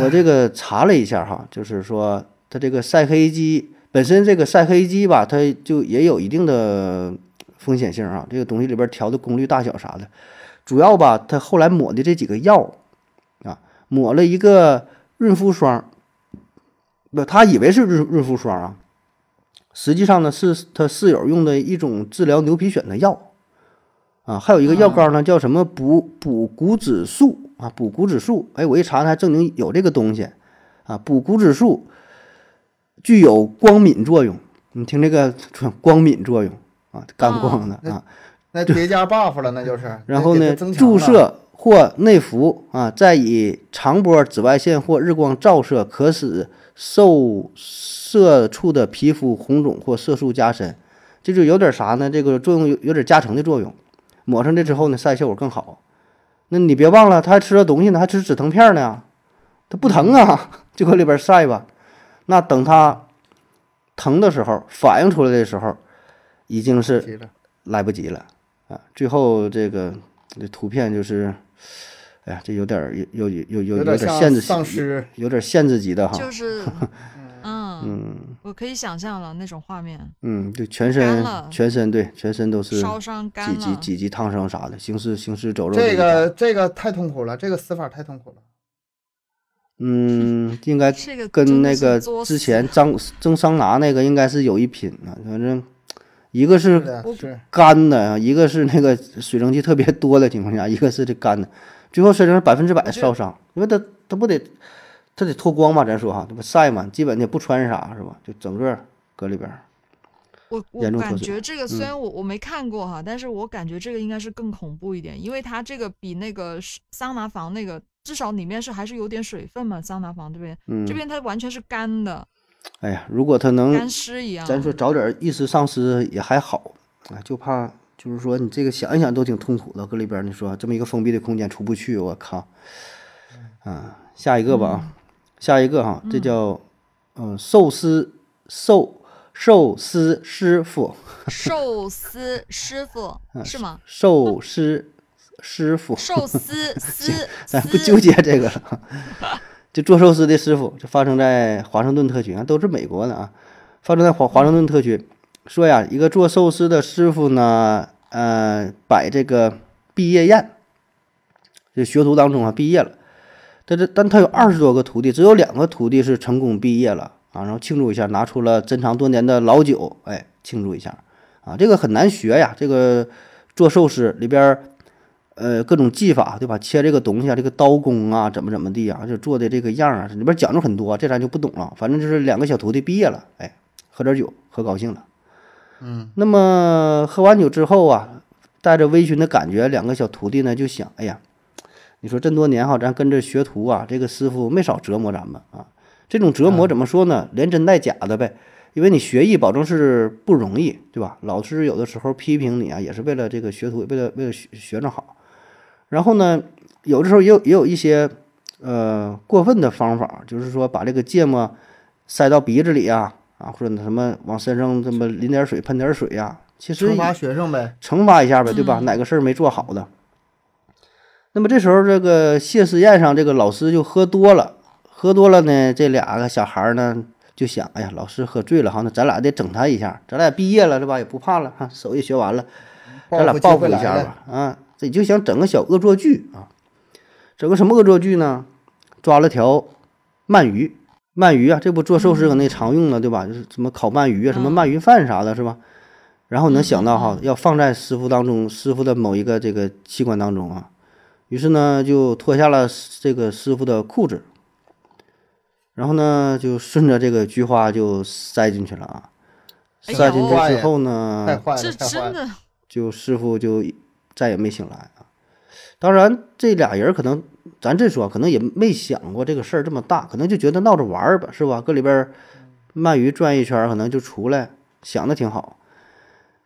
我这个查了一下哈，就是说它这个晒黑机本身，这个晒黑机吧，它就也有一定的风险性啊。这个东西里边调的功率大小啥的，主要吧，它后来抹的这几个药啊，抹了一个润肤霜，不，他以为是润润肤霜啊，实际上呢是他室友用的一种治疗牛皮癣的药。啊，还有一个药膏呢，叫什么补补骨脂素啊？补骨脂素，哎，我一查还证明有这个东西啊。补骨脂素具有光敏作用，你听这个 光敏作用啊，干光的啊，那 叠加 buff 了，那就是。然后呢，注射或内服啊，再以长波紫外线或日光照射，可使受射处的皮肤红肿或色素加深，这就有点啥呢？这个作用有有点加成的作用。抹上这之后呢，晒效果更好。那你别忘了，他还吃了东西呢，还吃止疼片呢。他不疼啊，就搁里边晒吧。那等他疼的时候，反应出来的时候，已经是来不及了啊。最后这个这图片就是，哎呀，这有点有有有有有点限制，丧尸有点限制级的哈。就是。嗯，我可以想象了那种画面。嗯，对，全身全身对全身都是烧伤干几级几级烫伤啥的，行尸行尸走肉。这个这个太痛苦了，这个死法太痛苦了。嗯，应该跟那个之前蒸蒸桑拿那个应该是有一拼啊。反正一个是干的，一个是那个水蒸气特别多的情况下，一个是这干的，最后身上百分之百的烧伤，因为他他不得。他得脱光吧，咱说哈，这不晒嘛，基本也不穿啥，是吧？就整个搁里边。我我感觉这个虽然我我没看过哈，但是我感觉这个应该是更恐怖一点，因为它这个比那个桑拿房那个至少里面是还是有点水分嘛，桑拿房这边，这边它完全是干的。哎呀，如果它能干尸一样，咱说早点意识丧失也还好啊，就怕就是说你这个想一想都挺痛苦的，搁里边你说这么一个封闭的空间出不去，我靠。啊，下一个吧啊。下一个哈，这叫嗯寿司寿寿司师傅，寿司师傅 是吗？寿司师傅，寿司司，咱 不纠结这个了。就做寿司的师傅，就发生在华盛顿特区啊，都是美国的啊。发生在华华盛顿特区，说呀，一个做寿司的师傅呢，呃，摆这个毕业宴，这学徒当中啊，毕业了。但这，但他有二十多个徒弟，只有两个徒弟是成功毕业了啊，然后庆祝一下，拿出了珍藏多年的老酒，哎，庆祝一下啊，这个很难学呀，这个做寿司里边，呃，各种技法对吧？切这个东西啊，这个刀工啊，怎么怎么地啊，就做的这个样啊，里边讲究很多，这咱就不懂了。反正就是两个小徒弟毕业了，哎，喝点酒，喝高兴了。嗯，那么喝完酒之后啊，带着微醺的感觉，两个小徒弟呢就想，哎呀，你说这么多年哈，咱跟着学徒啊，这个师傅没少折磨咱们啊。这种折磨怎么说呢？连真带假的呗。因为你学艺保证是不容易，对吧？老师有的时候批评你啊，也是为了这个学徒，为了为了学学生好。然后呢，有的时候也有也有一些呃过分的方法，就是说把这个芥末塞到鼻子里啊，啊，或者什么往身上这么淋点水、喷点水呀。其实惩罚学生呗，惩罚一下呗，对吧？哪个事儿没做好的？那么这时候这个谢师宴上，这个老师就喝多了，喝多了呢，这俩个小孩儿呢。就想，哎呀，老师喝醉了哈，那咱俩得整他一下，咱俩毕业了是吧？也不怕了哈，手艺学完了，咱俩报复一下吧啊！这就想整个小恶作剧啊，整个什么恶作剧呢？抓了条鳗鱼，鳗鱼啊，这不做寿司搁那常用的对吧？就是什么烤鳗鱼啊，什么鳗鱼饭啥的，是吧？然后能想到哈，要放在师傅当中，师傅的某一个这个器官当中啊，于是呢，就脱下了这个师傅的裤子。然后呢，就顺着这个菊花就塞进去了啊，塞进去之后呢，这真的就师傅就再也没醒来啊。当然，这俩人可能咱这说，可能也没想过这个事儿这么大，可能就觉得闹着玩儿吧，是吧？搁里边鳗鱼转一圈，可能就出来，想的挺好。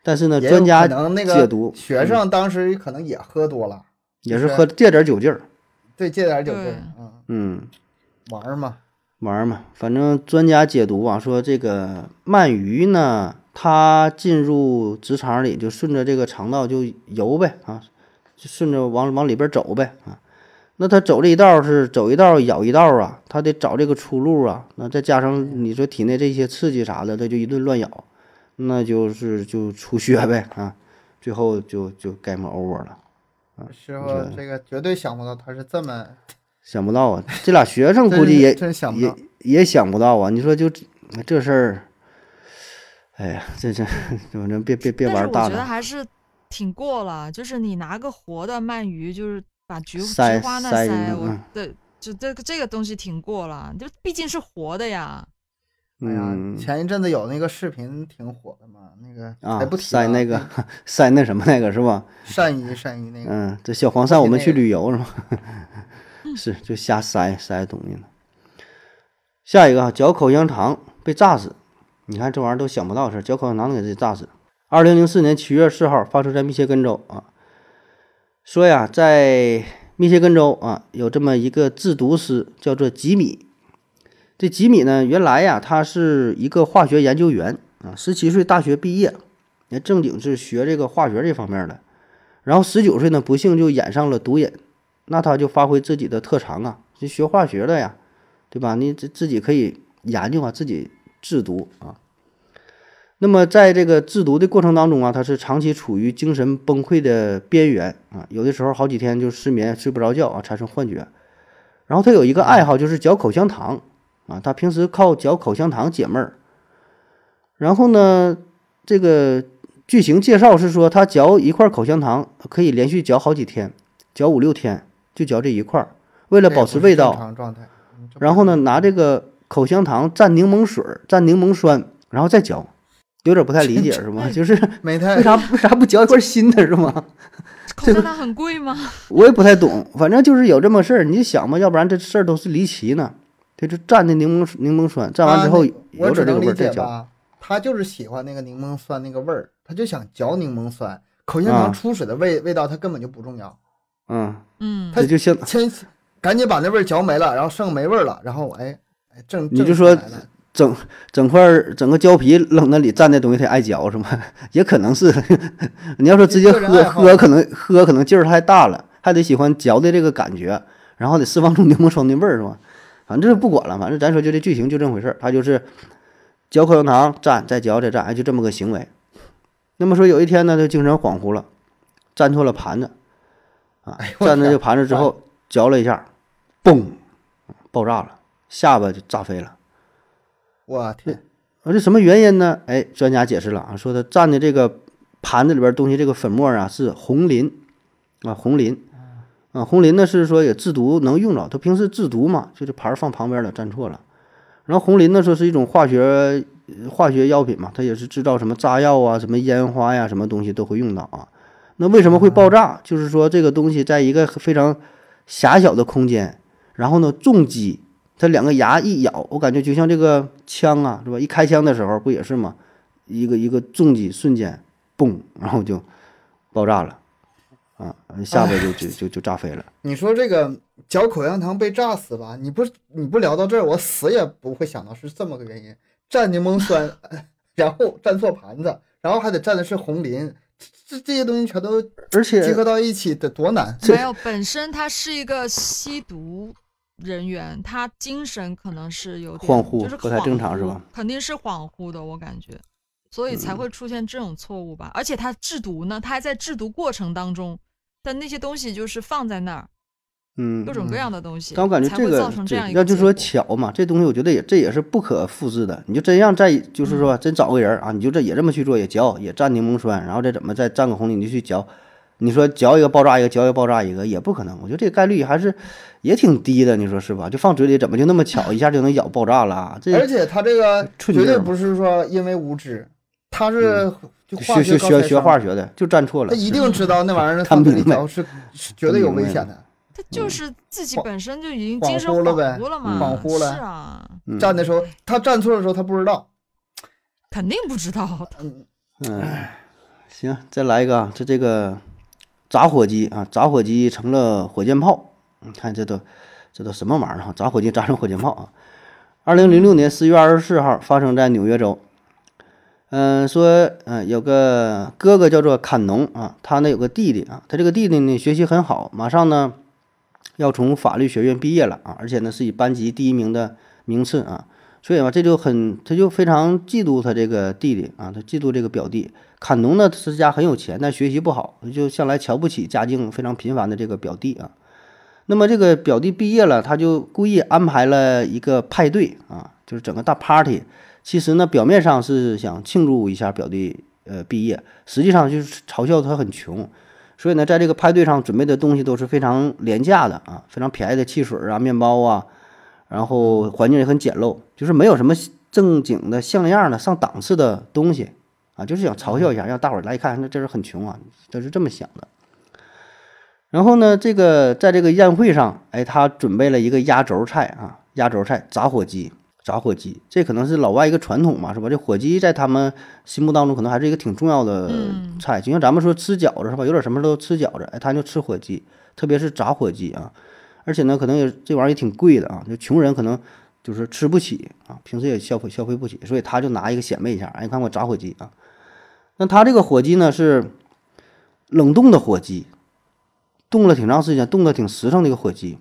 但是呢，专家解读，学生当时可能也喝多了，也是喝借点酒劲儿，对，借点酒劲儿，嗯嗯，玩嘛。玩嘛，反正专家解读啊，说这个鳗鱼呢，它进入直肠里就顺着这个肠道就游呗啊，就顺着往往里边走呗啊。那它走这一道是走一道咬一道啊，它得找这个出路啊。那再加上你说体内这些刺激啥的，它就一顿乱咬，那就是就出血呗啊。最后就就 game over 了啊。师傅这个绝对想不到他是这么。想不到啊，这俩学生估计也也也想不到啊。你说就这事儿，哎呀，这这反正别别别玩大了。我觉得还是挺过了，就是你拿个活的鳗鱼，就是把菊菊花那塞，我对，就这个这个东西挺过了，就毕竟是活的呀。哎呀，前一阵子有那个视频挺火的嘛，那个啊，塞那个塞那什么那个是吧？鳝鱼鳝鱼那个。嗯，这小黄鳝我们去旅游是吗？是，就瞎塞塞东西呢。下一个嚼口香糖被炸死，你看这玩意儿都想不到事儿，嚼口香糖能给自己炸死。二零零四年七月四号，发生在密歇根州啊。说呀，在密歇根州啊，有这么一个制毒师，叫做吉米。这吉米呢，原来呀，他是一个化学研究员啊，十七岁大学毕业，也正经是学这个化学这方面的。然后十九岁呢，不幸就染上了毒瘾。那他就发挥自己的特长啊，就学化学的呀，对吧？你自自己可以研究啊，自己制毒啊。那么在这个制毒的过程当中啊，他是长期处于精神崩溃的边缘啊，有的时候好几天就失眠，睡不着觉啊，产生幻觉。然后他有一个爱好就是嚼口香糖啊，他平时靠嚼口香糖解闷儿。然后呢，这个剧情介绍是说，他嚼一块口香糖可以连续嚼好几天，嚼五六天。就嚼这一块儿，为了保持味道，然后呢，拿这个口香糖蘸柠檬水，蘸柠檬酸，然后再嚼，有点不太理解是吗？就是 为啥为啥不嚼一块新的是吗？口香糖很贵吗？我也不太懂，反正就是有这么事儿，你就想吧，要不然这事儿都是离奇呢。他就蘸那柠檬柠檬酸，蘸完之后有点这个味儿再嚼。他就是喜欢那个柠檬酸那个味儿，他就想嚼柠檬酸。口香糖出水的味味道他根本就不重要。嗯嗯，他就先先赶紧把那味儿嚼没了，然后剩没味儿了，然后哎哎正你就说整整块整个胶皮扔那里蘸那东西他爱嚼是吗？也可能是，你要说直接喝喝可能喝可能劲儿太大了，还得喜欢嚼的这个感觉，然后得释放出柠檬酸的味儿是吧？反正不管了，反正咱说就这剧情就这么回事儿，他就是嚼口香糖蘸再嚼再蘸，哎就这么个行为。那么说有一天呢，他精神恍惚了，蘸错了盘子。啊！蘸着这盘子之后，嚼了一下，嘣，爆炸了，下巴就炸飞了。我天！啊，这什么原因呢？哎，专家解释了啊，说他蘸的这个盘子里边东西，这个粉末啊是红磷啊，红磷啊，红磷呢是说也制毒能用着。他平时制毒嘛，就这牌放旁边了，站错了。然后红磷呢说是一种化学化学药品嘛，它也是制造什么炸药啊、什么烟花呀、什么东西都会用到啊。那为什么会爆炸？就是说这个东西在一个非常狭小的空间，然后呢重击，它两个牙一咬，我感觉就像这个枪啊，是吧？一开枪的时候不也是吗？一个一个重击瞬间，嘣，然后就爆炸了，啊，下边就就就就炸飞了。你说这个嚼口香糖被炸死吧？你不你不聊到这儿，我死也不会想到是这么个原因。蘸柠檬酸，然后蘸错盘子，然后还得蘸的是红磷。这这些东西全都而且结合到一起得多难？没有，本身他是一个吸毒人员，他精神可能是有点恍惚，就是不太正常是吧？肯定是恍惚的，我感觉，所以才会出现这种错误吧。而且他制毒呢，他还在制毒过程当中，但那些东西就是放在那儿。嗯，各种各样的东西，但我感觉这个要就说巧嘛，这东西我觉得也这也是不可复制的。你就真让再就是说真找个人啊，你就这也这么去做，也嚼也蘸柠檬酸，然后再怎么再蘸个红，你就去嚼。你说嚼一个爆炸一个，嚼一个爆炸一个也不可能。我觉得这个概率还是也挺低的，你说是吧？就放嘴里怎么就那么巧，一下就能咬爆炸了？这而且他这个 绝对不是说因为无知，他是学学学学化学的，就站错了。他一定知道那玩意儿放嘴里嚼是绝对有危险的。他就是自己本身就已经精神恍惚了呗，恍惚了。是啊，站的时候他站错的时候他不知道，肯定不知道。嗯，行，再来一个，这这个炸火机啊，炸火机成了火箭炮。你看这都这都什么玩意儿啊？炸火机炸成火箭炮啊！二零零六年四月二十四号发生在纽约州。嗯，说嗯，有个哥哥叫做坎农啊，他呢有个弟弟啊，他这个弟弟呢学习很好，马上呢。要从法律学院毕业了啊，而且呢是以班级第一名的名次啊，所以嘛这就很他就非常嫉妒他这个弟弟啊，他嫉妒这个表弟坎农呢，他家很有钱，但学习不好，就向来瞧不起家境非常贫寒的这个表弟啊。那么这个表弟毕业了，他就故意安排了一个派对啊，就是整个大 party。其实呢，表面上是想庆祝一下表弟呃毕业，实际上就是嘲笑他很穷。所以呢，在这个派对上准备的东西都是非常廉价的啊，非常便宜的汽水啊、面包啊，然后环境也很简陋，就是没有什么正经的像样的上档次的东西啊，就是想嘲笑一下，让大伙儿来看，那这是很穷啊，他是这么想的。然后呢，这个在这个宴会上，哎，他准备了一个压轴菜啊，压轴菜炸火鸡。炸火鸡，这可能是老外一个传统嘛，是吧？这火鸡在他们心目当中可能还是一个挺重要的菜，就像咱们说吃饺子是吧？有点什么都吃饺子，哎，他就吃火鸡，特别是炸火鸡啊。而且呢，可能也这玩意儿也挺贵的啊，就穷人可能就是吃不起啊，平时也消费消费不起，所以他就拿一个显摆一下，哎，你看我炸火鸡啊。那他这个火鸡呢是冷冻的火鸡，冻了挺长时间，冻得挺实诚的一个火鸡，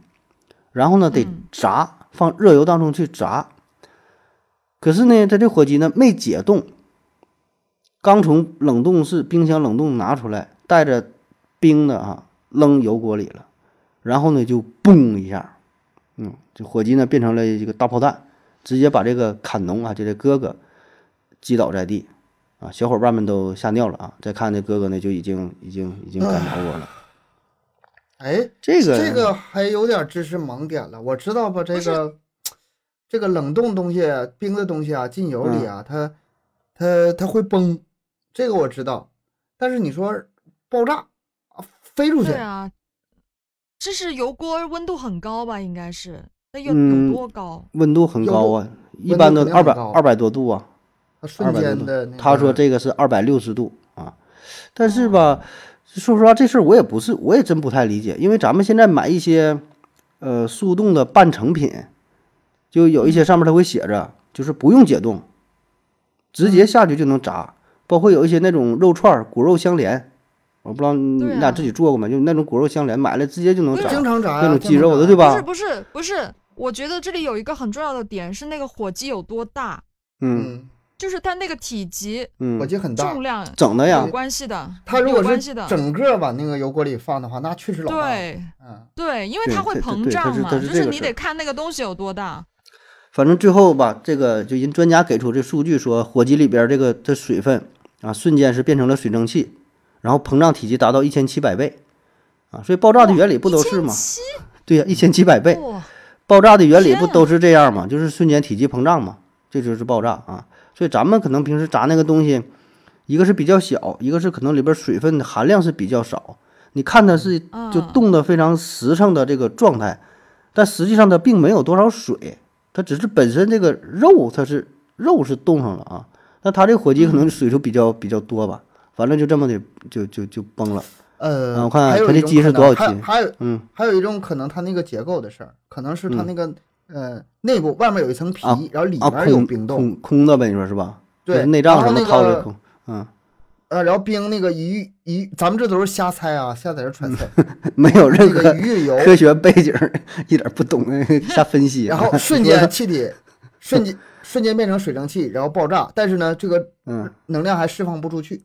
然后呢得炸，放热油当中去炸。可是呢，他这火鸡呢没解冻，刚从冷冻室冰箱冷冻拿出来，带着冰的啊，扔油锅里了，然后呢就嘣一下，嗯，这火鸡呢变成了一个大炮弹，直接把这个坎农啊，就这哥哥击倒在地，啊，小伙伴们都吓尿了啊！再看这哥哥呢，就已经已经已经干着锅了。哎，这个这个还有点知识盲点了，我知道吧？这个。这个冷冻东西、冰的东西啊，进油里啊，它它它会崩，这个我知道。但是你说爆炸啊，飞出去？对啊，这是油锅温度很高吧？应该是，那有有多高？温度很高啊，一般都二百二百多度啊，瞬间的。他说这个是二百六十度啊，但是吧，说实话，这事儿我也不是，我也真不太理解，因为咱们现在买一些呃速冻的半成品。就有一些上面它会写着，就是不用解冻，直接下去就能炸。包括有一些那种肉串骨肉相连，我不知道你俩自己做过没？就那种骨肉相连，买了直接就能炸，经常炸那种鸡肉的，对吧？不是不是不是，我觉得这里有一个很重要的点是那个火鸡有多大。嗯，就是它那个体积，嗯，火鸡很大，重量整的呀，有关系的。它如果是整个往那个油锅里放的话，那确实老大。对，嗯，对，因为它会膨胀嘛，就是你得看那个东西有多大。反正最后吧，这个就人专家给出这数据说，火鸡里边这个的水分啊，瞬间是变成了水蒸气，然后膨胀体积达到一千七百倍，啊，所以爆炸的原理不都是吗？对呀，一千七百倍，爆炸的原理不都是这样吗？就是瞬间体积膨胀嘛，这就是爆炸啊。所以咱们可能平时炸那个东西，一个是比较小，一个是可能里边水分的含量是比较少。你看它是就冻得非常实诚的这个状态，但实际上它并没有多少水，它只是本身这个肉它是肉是冻上了啊。那它这个火鸡可能水就比较比较多吧，反正就这么的就就就崩了。呃，我看它这鸡是多少斤？还有嗯，还有一种可能，它那个结构的事儿，可能是它那个呃内部外面有一层皮，然后里面有冰冻，空空的呗，你说是吧？对，内脏什么掏着空，嗯。呃，然后冰那个鱼鱼，咱们这都是瞎猜啊，瞎在这揣测，没有任何鱼油科学背景，一点不懂瞎分析。然后瞬间气体瞬间瞬间变成水蒸气，然后爆炸，但是呢，这个嗯能量还释放不出去，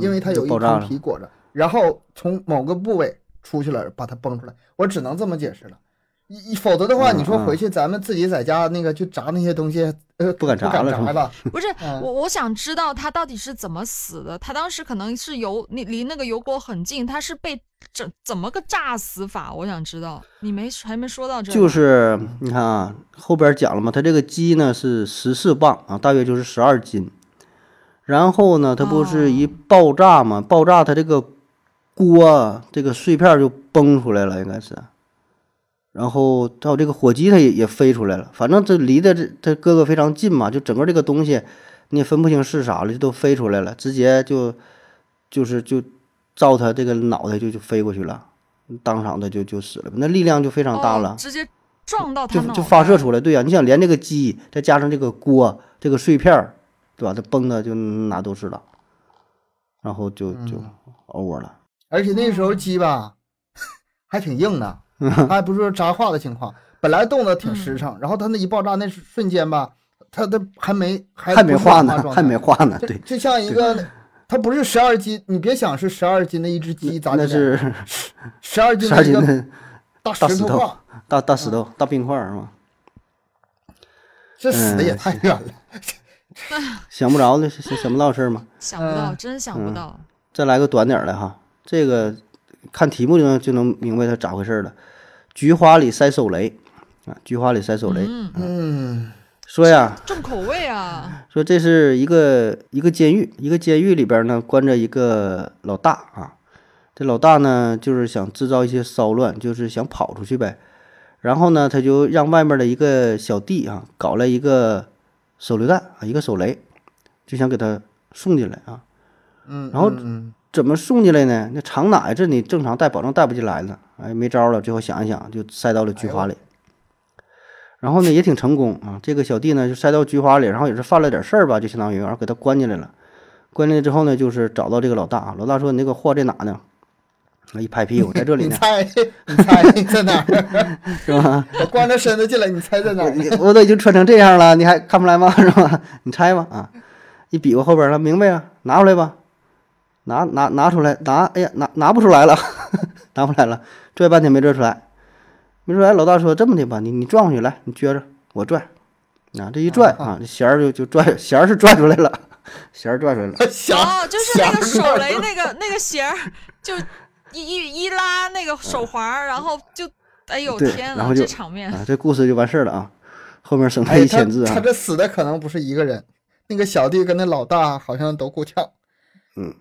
因为它有一层皮裹着，然后从某个部位出去了，把它崩出来。我只能这么解释了。你否则的话，你说回去咱们自己在家那个就炸那些东西，呃，不敢炸了吧？不是，我我想知道他到底是怎么死的。他当时可能是油，你离那个油锅很近，他是被怎怎么个炸死法？我想知道。你没还没说到这。就是你看啊，后边讲了嘛，他这个鸡呢是十四磅啊，大约就是十二斤。然后呢，它不是一爆炸嘛？爆炸，它这个锅这个碎片就崩出来了，应该是。然后到这个火鸡，它也也飞出来了。反正这离的这它哥哥非常近嘛，就整个这个东西你也分不清是啥了，就都飞出来了，直接就就是就照他这个脑袋就就飞过去了，当场的就就死了。那力量就非常大了，直接撞到他就就发射出来。对呀，你想连这个鸡再加上这个锅这个碎片儿，对吧？它崩的就哪都是了，然后就就 over 了。而且那时候鸡吧 还挺硬的。还不是炸化的情况，本来冻得挺实诚，然后它那一爆炸那瞬间吧，它它还没还还没化呢，还没化呢，对，就像一个，它不是十二斤，你别想是十二斤的一只鸡，咋那是十二斤的一个大石头，大大石头，大冰块是吗？这死的也太远了，想不着的，想不到事儿吗？想不到，真想不到。再来个短点的哈，这个。看题目就能就能明白它咋回事了。菊花里塞手雷啊！菊花里塞手雷。嗯，说呀，重口味啊！说这是一个一个监狱，一个监狱里边呢关着一个老大啊。这老大呢就是想制造一些骚乱，就是想跑出去呗。然后呢他就让外面的一个小弟啊搞了一个手榴弹啊，一个手雷，就想给他送进来啊。嗯，然后。怎么送进来呢？那藏哪呀？这你正常带，保证带不进来了。哎，没招了，最后想一想，就塞到了菊花里。然后呢，也挺成功啊。这个小弟呢，就塞到菊花里，然后也是犯了点事儿吧，就相当于，然后给他关进来了。关进来之后呢，就是找到这个老大。老大说：“你那个货在哪呢？”一拍屁股，在这里呢。你猜，你猜在哪儿？是吧？我光着身子进来，你猜在哪儿？我都已经穿成这样了，你还看不来吗？是吧？你猜吧。啊，一比划后边了，明白啊？拿出来吧。拿拿拿出来拿，哎呀，拿拿不出来了，拿不出来了，拽半天没拽出来，没出来。老大说：“这么的吧，你你转过去，来，你撅着，我拽。啊，这一拽啊，这弦儿就就拽，弦儿是拽出来了，弦儿拽出来了。哦，就是那个手雷那个那个弦儿，就一一一拉那个手环，然后就，哎呦天啊，这场面啊，这故事就完事儿了啊。后面省了一千字啊。他这死的可能不是一个人，那个小弟跟那老大好像都够呛。嗯。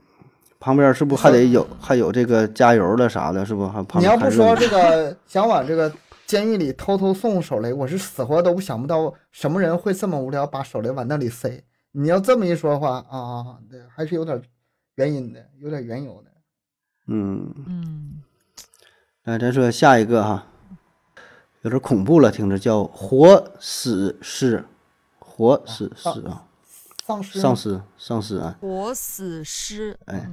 旁边是不还得有还有这个加油的啥的，是不？还你要不说这个 想往这个监狱里偷偷送手雷，我是死活都想不到什么人会这么无聊把手雷往那里塞。你要这么一说的话啊，对，还是有点原因的，有点缘由的。嗯嗯。来，咱说下一个哈，有点恐怖了，听着叫活死尸，活死尸啊。丧尸，丧尸，丧尸啊！活死尸。哎，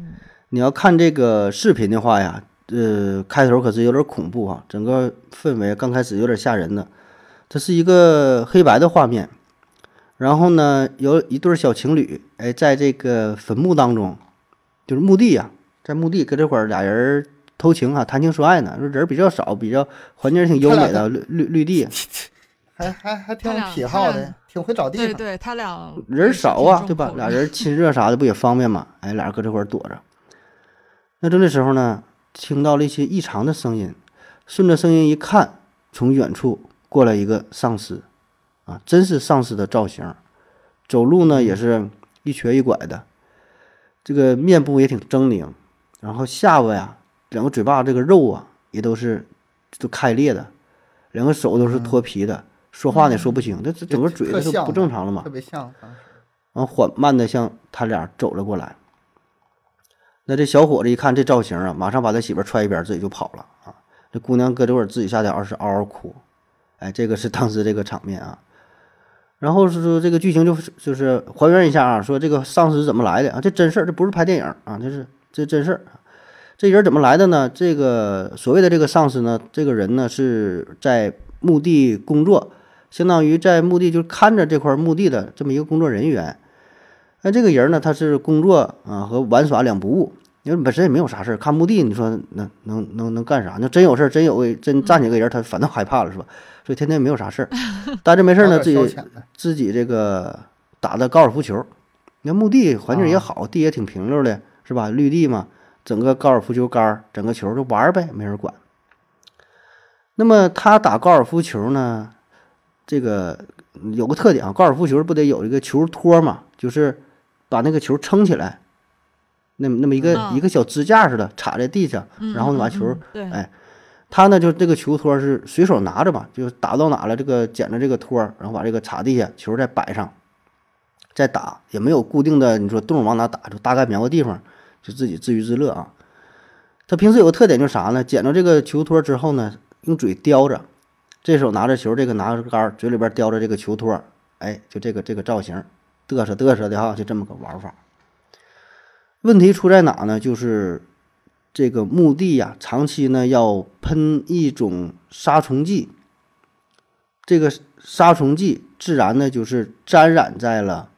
你要看这个视频的话呀，呃，开头可是有点恐怖啊，整个氛围刚开始有点吓人的。这是一个黑白的画面，然后呢，有一对小情侣，哎，在这个坟墓当中，就是墓地呀，在墓地搁这块儿俩人偷情啊，谈情说爱呢，说人比较少，比较环境挺优美的绿绿绿地。还还还挺有癖好的，挺会找地方。对对，他俩人少啊，对吧？俩人亲热啥的不也方便吗？哎，俩人搁这块躲着。那这时候呢，听到了一些异常的声音，顺着声音一看，从远处过来一个丧尸，啊，真是丧尸的造型，走路呢也是一瘸一拐的，这个面部也挺狰狞，然后下巴呀，两个嘴巴这个肉啊也都是都开裂的，两个手都是脱皮的，说话呢说不清，这这整个嘴都不正常了嘛，特别像。然后缓慢的向他俩走了过来。那这小伙子一看这造型啊，马上把他媳妇踹一边，自己就跑了啊。这姑娘搁这会儿自己下点是嗷嗷哭，哎，这个是当时这个场面啊。然后是说这个剧情就是就是还原一下啊，说这个丧尸怎么来的啊？这真事儿，这不是拍电影啊，这是这真事儿。这人怎么来的呢？这个所谓的这个丧尸呢，这个人呢是在墓地工作，相当于在墓地就看着这块墓地的这么一个工作人员。那这个人呢，他是工作啊和玩耍两不误，因为本身也没有啥事儿，看墓地，你说能能能能干啥？那真有事儿，真有个真站起个人，他反倒害怕了，是吧？所以天天没有啥事儿，待着没事儿呢，自己自己这个打的高尔夫球。那墓地环境也好，地也挺平溜的，是吧？绿地嘛，整个高尔夫球杆，整个球就玩呗，没人管。那么他打高尔夫球呢，这个有个特点啊，高尔夫球不得有一个球托嘛，就是把那个球撑起来，那么那么一个一个小支架似的插在地上，然后把球哎。他呢，就这个球托是随手拿着吧，就打到哪了，这个捡着这个托，然后把这个插地下，球再摆上，再打，也没有固定的，你说洞往哪打，就大概瞄个地方，就自己自娱自乐啊。他平时有个特点就是啥呢？捡着这个球托之后呢，用嘴叼着，这手拿着球，这个拿着杆，嘴里边叼着这个球托，哎，就这个这个造型，嘚瑟嘚瑟的哈，就这么个玩法。问题出在哪呢？就是。这个墓地呀，长期呢要喷一种杀虫剂。这个杀虫剂自然呢就是沾染在了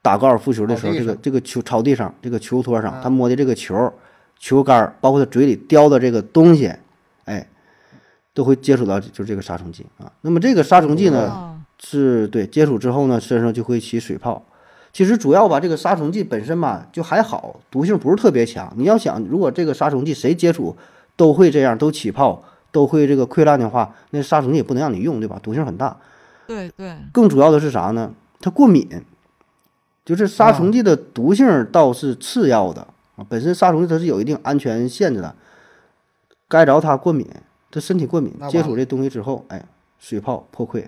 打高尔夫球的时候，这个这个球草地上，这个球托上，他摸的这个球、球杆，包括他嘴里叼的这个东西，哎，都会接触到就是这个杀虫剂啊。那么这个杀虫剂呢，是对接触之后呢，身上就会起水泡。其实主要吧，这个杀虫剂本身吧就还好，毒性不是特别强。你要想，如果这个杀虫剂谁接触都会这样，都起泡，都会这个溃烂的话，那杀虫剂也不能让你用，对吧？毒性很大。对对。更主要的是啥呢？它过敏，就是杀虫剂的毒性倒是次要的啊。本身杀虫剂它是有一定安全限制的，该着它过敏，它身体过敏，接触这东西之后，哎，水泡破溃。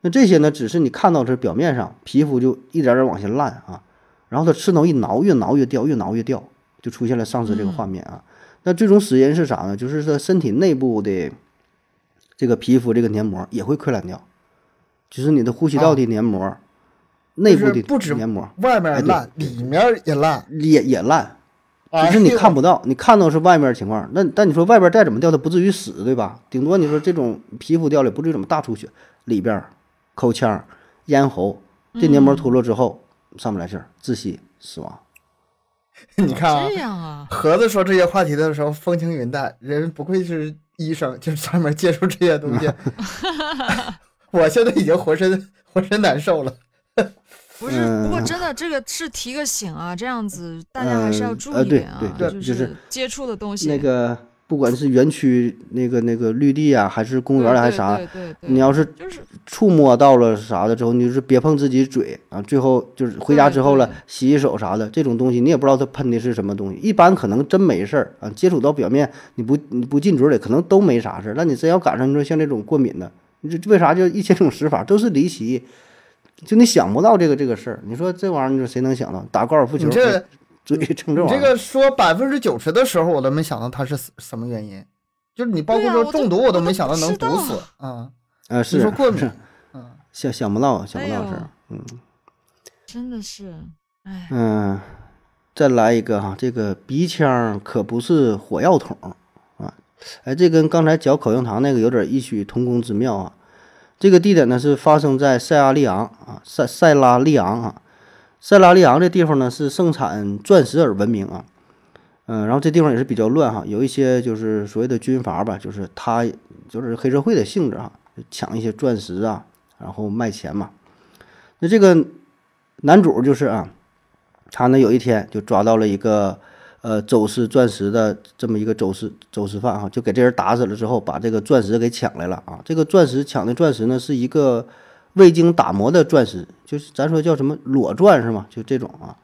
那这些呢，只是你看到这表面上，皮肤就一点点往下烂啊，然后它刺挠一挠，越挠越掉，越挠越掉，就出现了丧尸这个画面啊。那最终死因是啥呢？就是说身体内部的这个皮肤这个黏膜也会溃烂掉，就是你的呼吸道的黏膜，内部的不止黏膜，外面烂，里面也烂，也也烂，就是你看不到，你看到是外面情况，那但你说外边再怎么掉，它不至于死，对吧？顶多你说这种皮肤掉了，不至于怎么大出血，里边。口腔、咽喉，这黏膜脱落之后上不来气儿，窒息死亡。你看啊，这样啊。盒子说这些话题的时候风轻云淡，人不愧是医生，就是专门接触这些东西。我现在已经浑身浑身难受了。不是，不过真的这个是提个醒啊，这样子大家还是要注意点啊，就是接触的东西那个。不管是园区那个那个绿地啊，还是公园还是啥，你要是触摸到了啥的之后，你就是别碰自己嘴啊。最后就是回家之后了，洗洗手啥的，这种东西你也不知道它喷的是什么东西。一般可能真没事儿啊，接触到表面你不你不进嘴里，可能都没啥事儿。那你真要赶上你说像这种过敏的，你这为啥就一千种死法都是离奇？就你想不到这个这个事儿。你说这玩意儿，你说谁能想到打高尔夫球？嘴成这玩意儿，这个说百分之九十的时候，我都没想到它是什么原因。就是你包括说中毒，我都没想到能毒死啊。啊，是说过敏，嗯，想想不到，想不到事儿，嗯，真的是，哎，嗯，再来一个哈，这个鼻腔可不是火药桶啊，哎，这跟刚才嚼口香糖那个有点异曲同工之妙啊。这个地点呢是发生在塞拉利昂啊，塞塞拉利昂啊。塞拉利昂这地方呢是盛产钻石而闻名啊，嗯，然后这地方也是比较乱哈，有一些就是所谓的军阀吧，就是他就是黑社会的性质哈，抢一些钻石啊，然后卖钱嘛。那这个男主就是啊，他呢有一天就抓到了一个呃走私钻石的这么一个走私走私犯啊，就给这人打死了之后，把这个钻石给抢来了啊。这个钻石抢的钻石呢是一个未经打磨的钻石，就是咱说叫什么裸钻是吗？就这种啊，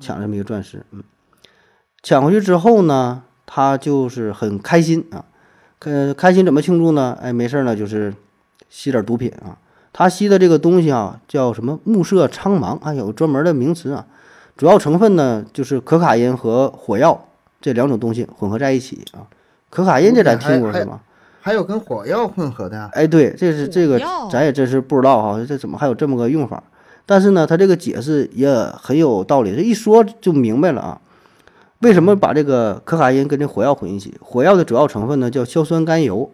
抢这么一个钻石，嗯，抢回去之后呢，他就是很开心啊，开开心怎么庆祝呢？哎，没事呢，就是吸点毒品啊。他吸的这个东西啊，叫什么木色苍茫，还，有专门的名词啊。主要成分呢，就是可卡因和火药这两种东西混合在一起啊。可卡因这咱听过是吗？还有跟火药混合的？哎，对，这是这个，咱也真是不知道哈，这怎么还有这么个用法？但是呢，他这个解释也很有道理，这一说就明白了啊。为什么把这个可卡因跟这火药混一起？火药的主要成分呢叫硝酸甘油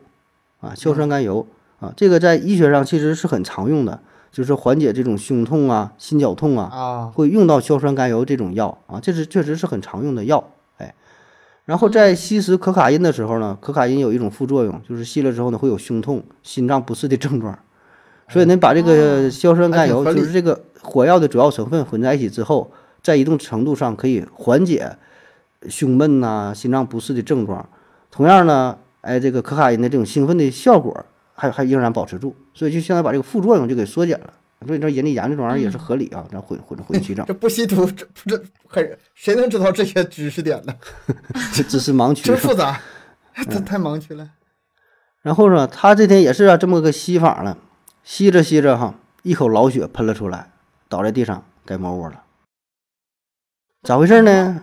啊，硝酸甘油啊，这个在医学上其实是很常用的，就是缓解这种胸痛啊、心绞痛啊，啊，会用到硝酸甘油这种药啊，这是确实是很常用的药。哎然后在吸食可卡因的时候呢，可卡因有一种副作用，就是吸了之后呢会有胸痛、心脏不适的症状。所以呢，把这个硝酸甘油，就是这个火药的主要成分混在一起之后，在一定程度上可以缓解胸闷呐、心脏不适的症状。同样呢，哎，这个可卡因的这种兴奋的效果还还仍然保持住，所以就相当于把这个副作用就给缩减了。所以你说人家研究这玩意儿也是合理啊，咱混混混去 整。这不吸毒，这这很谁能知道这些知识点呢？这只是盲区，真复杂，这太盲区了。然后呢，他这天也是啊，这么个吸法了，吸着吸着哈，一口老血喷了出来，倒在地上该猫窝了。咋回事呢？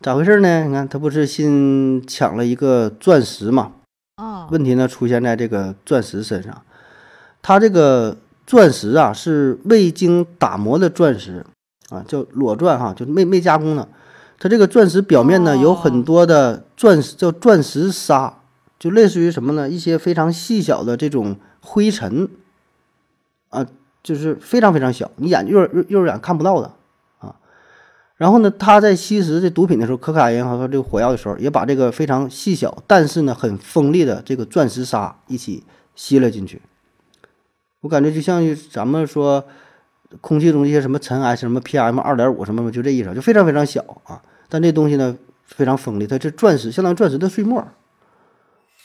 咋回事呢？你看他不是新抢了一个钻石嘛？啊，问题呢出现在这个钻石身上，它这个。钻石啊，是未经打磨的钻石啊，叫裸钻哈，就是没没加工的。它这个钻石表面呢，有很多的钻石，叫钻石沙，就类似于什么呢？一些非常细小的这种灰尘啊，就是非常非常小，你眼肉肉肉眼看不到的啊。然后呢，他在吸食这毒品的时候，可卡因和这个火药的时候，也把这个非常细小但是呢很锋利的这个钻石沙一起吸了进去。我感觉就像咱们说，空气中一些什么尘埃，什么 PM 二点五什么就这意思，就非常非常小啊。但这东西呢，非常锋利，它是钻石，相当于钻石的碎末。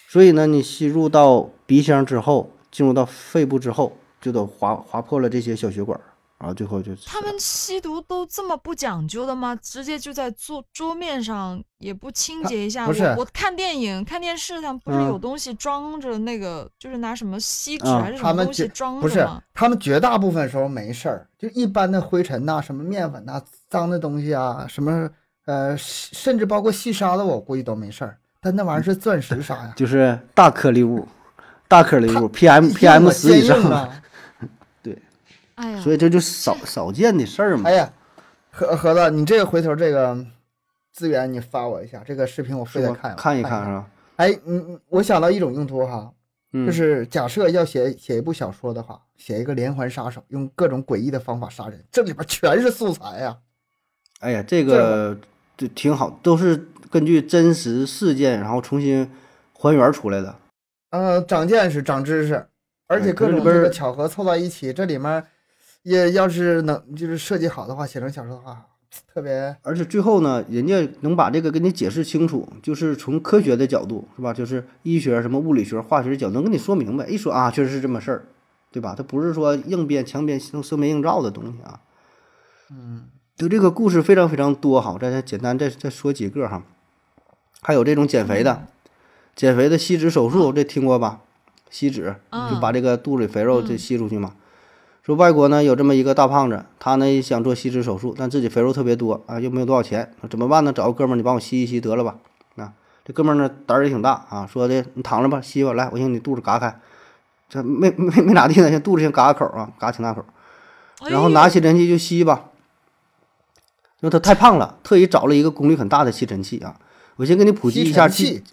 所以呢，你吸入到鼻腔之后，进入到肺部之后，就都划划破了这些小血管。然后最后就他们吸毒都这么不讲究的吗？直接就在桌桌面上也不清洁一下？不是，我看电影看电视上不是有东西装着那个，就是拿什么锡纸还是什么东西装着吗？不是，他们绝大部分时候没事儿，就一般的灰尘呐、什么面粉呐、脏的东西啊，什么呃，甚至包括细沙子，我估计都没事儿。但那玩意儿是钻石沙呀，就是大颗粒物，大颗粒物，PM PM 十以上。哎呀，所以这就少少见的事儿嘛。哎呀，盒盒子，你这个回头这个资源你发我一下，这个视频我非得看看一看是吧？哎，你我想到一种用途哈，就是假设要写写一部小说的话，写一个连环杀手，用各种诡异的方法杀人，这里边全是素材呀。哎呀，这个就挺好，都是根据真实事件然后重新还原出来的。嗯，长见识，长知识，而且各种这个巧合凑到一起，这里面。也要是能就是设计好的话，写成小说的话，特别。而且最后呢，人家能把这个给你解释清楚，就是从科学的角度，是吧？就是医学、什么物理学、化学的角度，能跟你说明白。一说啊，确实是这么事儿，对吧？它不是说硬编、强编、生生编硬造的东西啊。嗯，就这个故事非常非常多哈，再简单再再说几个哈。还有这种减肥的，减肥的吸脂手术，这听过吧？吸脂就把这个肚里肥肉这吸出去嘛。说外国呢有这么一个大胖子，他呢想做吸脂手术，但自己肥肉特别多啊，又没有多少钱，怎么办呢？找个哥们儿，你帮我吸一吸得了吧？啊，这哥们儿呢胆儿也挺大啊，说的你躺着吧，吸吧，来，我先给你肚子嘎开，这没没没咋地呢，先肚子先嘎个口啊，嘎挺大口，然后拿吸尘器就吸吧。因为他太胖了，特意找了一个功率很大的吸尘器啊，我先给你普及一下吸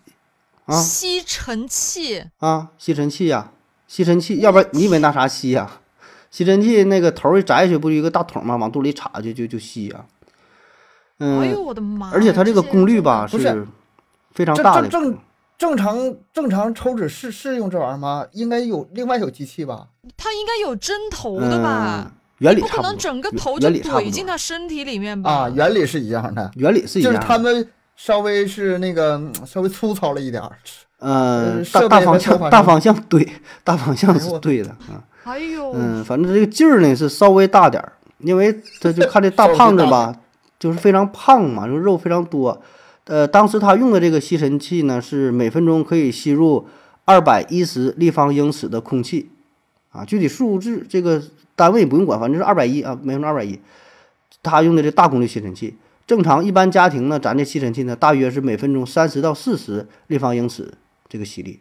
啊，吸尘器啊，吸尘器呀，吸尘器，要不然你以为拿啥吸呀？吸尘器那个头一摘下去，不就一个大桶吗？往肚里插就就就吸啊。嗯，哎呦我的妈！而且它这个功率吧是非常大的。正正正常正常抽纸是是用这玩意儿吗？应该有另外有机器吧？它应该有针头的吧？原理不可能整个头就怼进他身体里面吧？啊，原理是一样的，原理是一样的。就是他们稍微是那个稍微粗糙了一点儿。呃，大大方向大方向对，大方向是对的啊。哎呦，嗯，反正这个劲儿呢是稍微大点儿，因为他就看这 大胖子吧，就是非常胖嘛，就肉非常多。呃，当时他用的这个吸尘器呢，是每分钟可以吸入二百一十立方英尺的空气，啊，具体数字这个单位不用管，反正是二百一啊，每分钟二百一。他用的这大功率吸尘器，正常一般家庭呢，咱这吸尘器呢，大约是每分钟三十到四十立方英尺这个吸力，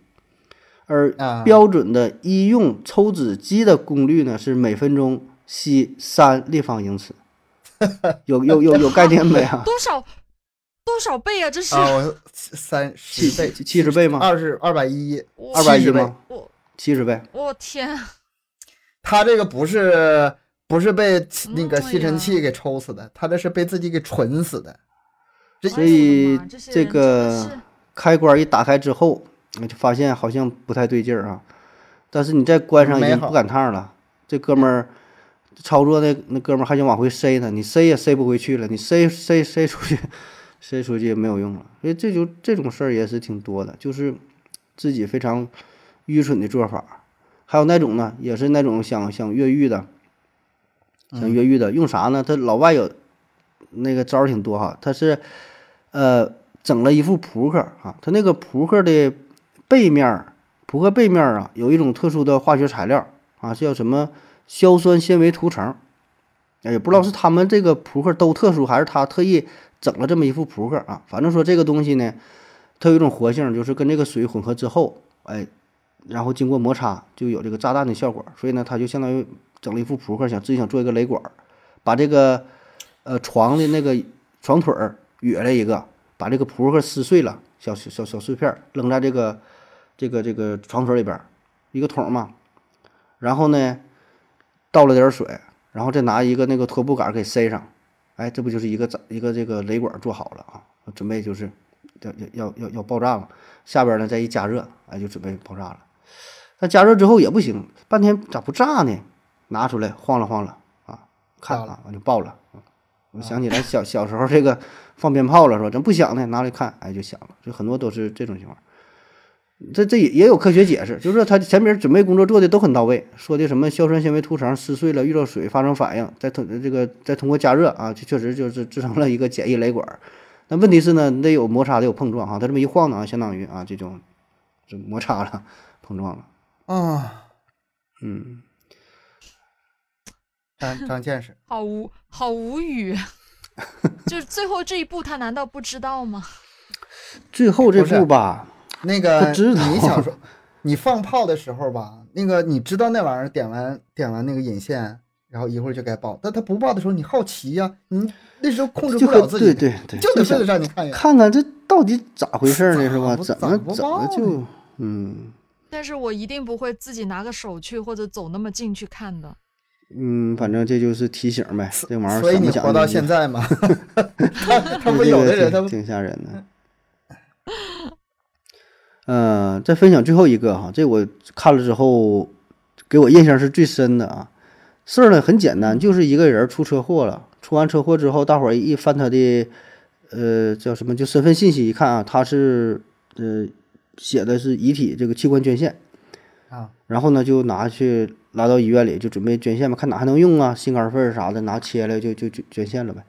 而标准的医用抽脂机的功率呢，是每分钟吸三立方英尺，有有有有概念没啊？多少？多少倍啊？这是三十倍、七十倍吗？二十二百一，二百一吗？七十倍。我天！他这个不是不是被那个吸尘器给抽死的，他这是被自己给蠢死的。所以这个开关一打开之后，我就发现好像不太对劲儿啊。但是你再关上已经不赶趟了。这哥们儿操作那那哥们儿还想往回塞呢，你塞也塞不回去了，你塞塞塞出去。塞出去也没有用了，所以这就这种事儿也是挺多的，就是自己非常愚蠢的做法。还有那种呢，也是那种想想越狱的，想越狱的，用啥呢？他老外有那个招儿挺多哈，他是呃整了一副扑克啊，他那个扑克的背面，扑克背面啊有一种特殊的化学材料啊，叫什么硝酸纤维涂层，也不知道是他们这个扑克都特殊，还是他特意。整了这么一副扑克啊，反正说这个东西呢，它有一种活性，就是跟这个水混合之后，哎，然后经过摩擦就有这个炸弹的效果。所以呢，他就相当于整了一副扑克，想自己想做一个雷管，把这个呃床的那个床腿儿约了一个，把这个扑克撕碎了，小小小碎片扔在这个这个这个床腿里边，一个桶嘛，然后呢倒了点水，然后再拿一个那个拖布杆给塞上。哎，这不就是一个一个这个雷管做好了啊？准备就是要要要要要爆炸嘛。下边呢再一加热，哎，就准备爆炸了。那加热之后也不行，半天咋不炸呢？拿出来晃了晃了啊，看了，完就爆了。我想起来小小时候这个放鞭炮了是吧？怎么不响呢？拿来看，哎，就响了。就很多都是这种情况。这这也也有科学解释，就是他前面准备工作做的都很到位，说的什么硝酸纤维涂层撕碎了遇到水发生反应，再通这个再通过加热啊，就确实就是制成了一个简易雷管。那问题是呢，你得有摩擦得有碰撞哈，他这么一晃呢，相当于啊这种这摩擦了碰撞了啊，嗯，长长见识，好无好无语，就是最后这一步他难道不知道吗？最后这步吧。那个你想说，你放炮的时候吧，那个你知道那玩意儿点完点完那个引线，然后一会儿就该爆。但他不爆的时候，你好奇呀，你那时候控制不了自己，对对对，就得非得让你看一眼，看看这到底咋回事呢？是吧？怎么怎么就嗯？但是我一定不会自己拿个手去或者走那么近去看的。嗯，反正这就是提醒呗，这玩意儿。所以你活到现在嘛，他他不有的人他挺吓人的。嗯，再分享最后一个哈，这我看了之后，给我印象是最深的啊。事儿呢很简单，就是一个人出车祸了，出完车祸之后，大伙儿一翻他的，呃，叫什么？就身份信息，一看啊，他是呃写的是遗体这个器官捐献啊，然后呢就拿去拉到医院里，就准备捐献嘛，看哪还能用啊，心肝肺啥的，拿切了就就就捐献了呗。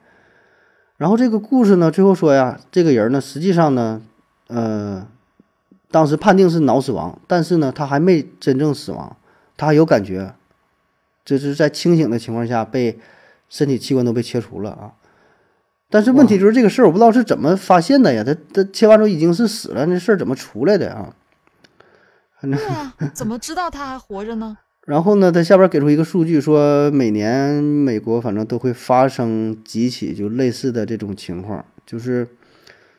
然后这个故事呢，最后说呀，这个人呢，实际上呢，呃。当时判定是脑死亡，但是呢，他还没真正死亡，他还有感觉，这是在清醒的情况下被身体器官都被切除了啊。但是问题就是这个事儿，我不知道是怎么发现的呀？他他切完之后已经是死了，那事儿怎么出来的啊？对啊，怎么知道他还活着呢？然后呢，他下边给出一个数据，说每年美国反正都会发生几起就类似的这种情况，就是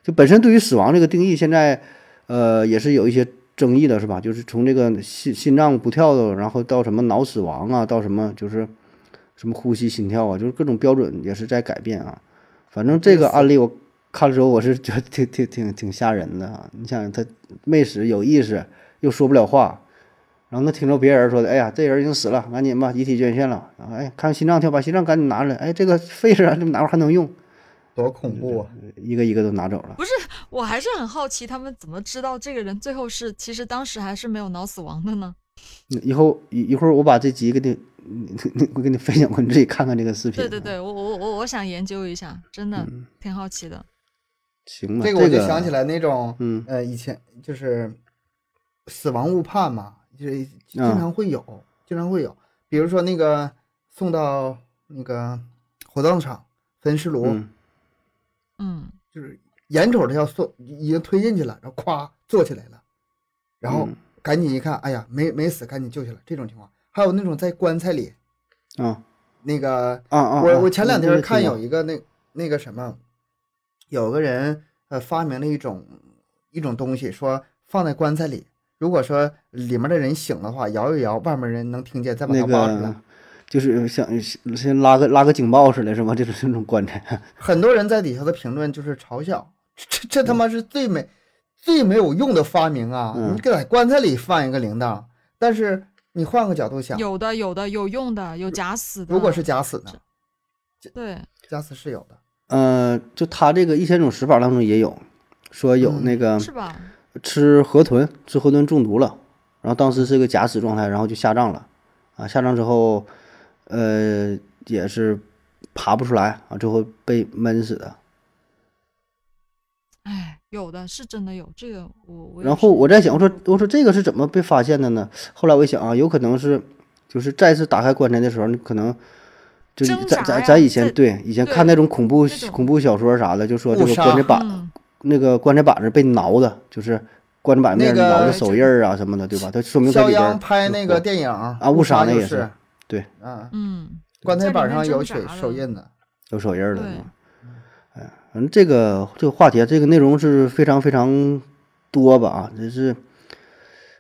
就本身对于死亡这个定义现在。呃，也是有一些争议的，是吧？就是从这个心心脏不跳的，然后到什么脑死亡啊，到什么就是什么呼吸心跳啊，就是各种标准也是在改变啊。反正这个案例我看了之后，我是觉得挺挺挺挺吓人的啊。你想他没死，有意识，又说不了话，然后他听着别人说的，哎呀，这人已经死了，赶紧吧，遗体捐献了。哎，看心脏跳，把心脏赶紧拿出来。哎，这个肺是这哪会还能用？多恐怖啊！一个一个都拿走了。不是，我还是很好奇，他们怎么知道这个人最后是其实当时还是没有脑死亡的呢？以后一一会儿我把这集给你，我给你分享过，你自己看看这个视频。对对对，我我我我想研究一下，真的挺好奇的。行吧，这个我就想起来那种，嗯呃，以前就是死亡误判嘛，就是经常会有，经常会有，比如说那个送到那个火葬场焚尸炉，嗯，就是。眼瞅着要送，已经推进去了，然后咵坐起来了，然后赶紧一看，哎呀，没没死，赶紧救下来。这种情况，还有那种在棺材里，啊，那个啊啊，我我前两天看有一个那那个什么，有个人呃发明了一种一种东西，说放在棺材里，如果说里面的人醒的话，摇一摇，外面人能听见，再把它挖出来。就是像先拉个拉个警报似的，是吗？就是那种棺材。很多人在底下的评论就是嘲笑。这这他妈是最没最没有用的发明啊！你搁棺材里放一个铃铛，但是你换个角度想，有的有的有用的，有假死的。如果是假死的？对，假死是有的。呃，就他这个一千种死法当中也有，说有那个是吧？吃河豚，吃河豚中毒了，然后当时是个假死状态，然后就下葬了，啊，下葬之后，呃，也是爬不出来啊，最后被闷死的。哎，有的是真的有这个，我我。然后我在想，我说我说这个是怎么被发现的呢？后来我一想啊，有可能是就是再次打开棺材的时候，你可能就咱咱咱以前对以前看那种恐怖恐怖小说啥的，就说这个棺材板那个棺材板子被挠的，就是棺材板面挠的手印儿啊什么的，对吧？它说明在里边拍那个电影啊，误杀那也是对，嗯嗯，棺材板上有手手印的，有手印的。反正这个这个话题，这个内容是非常非常多吧啊，这是，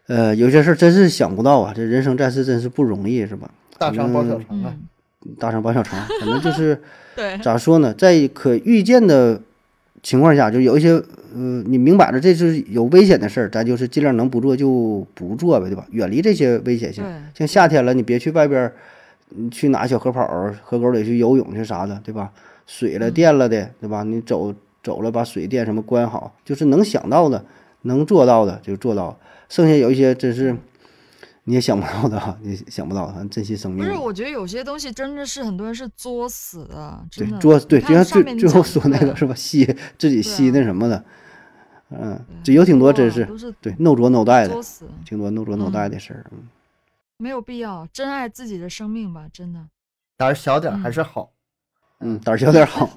呃，有些事儿真是想不到啊，这人生在世真是不容易，是吧？大肠包小肠啊，大肠包小肠，反正就是 对，咋说呢，在可预见的情况下，就有一些，呃，你明摆着这是有危险的事儿，咱就是尽量能不做就不做呗，对吧？远离这些危险性。像夏天了，你别去外边，你去哪小河跑、河沟里去游泳去啥的，对吧？水了电了的，对吧？你走走了，把水电什么关好，就是能想到的、能做到的就做到。剩下有一些真是你也想不到的，你想不到的，珍惜生命。不是，我觉得有些东西真的是很多人是作死的，对，作对，就像最最后说那个是吧？吸自己吸那什么的，嗯，这有挺多真是对，no 着 no 带的，挺多 no 着 no 带的事儿。嗯，没有必要，珍爱自己的生命吧，真的。胆小点还是好。嗯，胆儿小点好。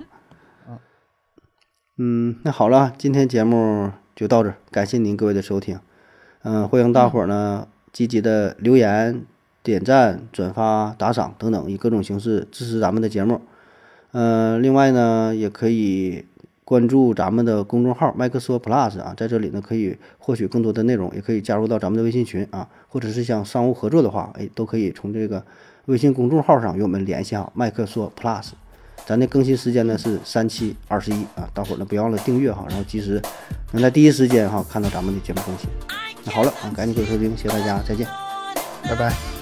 嗯，那好了，今天节目就到这，感谢您各位的收听。嗯，欢迎大伙儿呢积极的留言、点赞、转发、打赏等等，以各种形式支持咱们的节目。嗯，另外呢，也可以关注咱们的公众号麦克说 Plus 啊，在这里呢可以获取更多的内容，也可以加入到咱们的微信群啊，或者是想商务合作的话，哎，都可以从这个微信公众号上与我们联系啊，麦克说 Plus。咱的更新时间呢是三七二十一啊，大伙儿呢别忘了订阅哈，然后及时能在第一时间哈看到咱们的节目更新。那好了啊，赶紧给我收听，谢谢大家，再见，拜拜。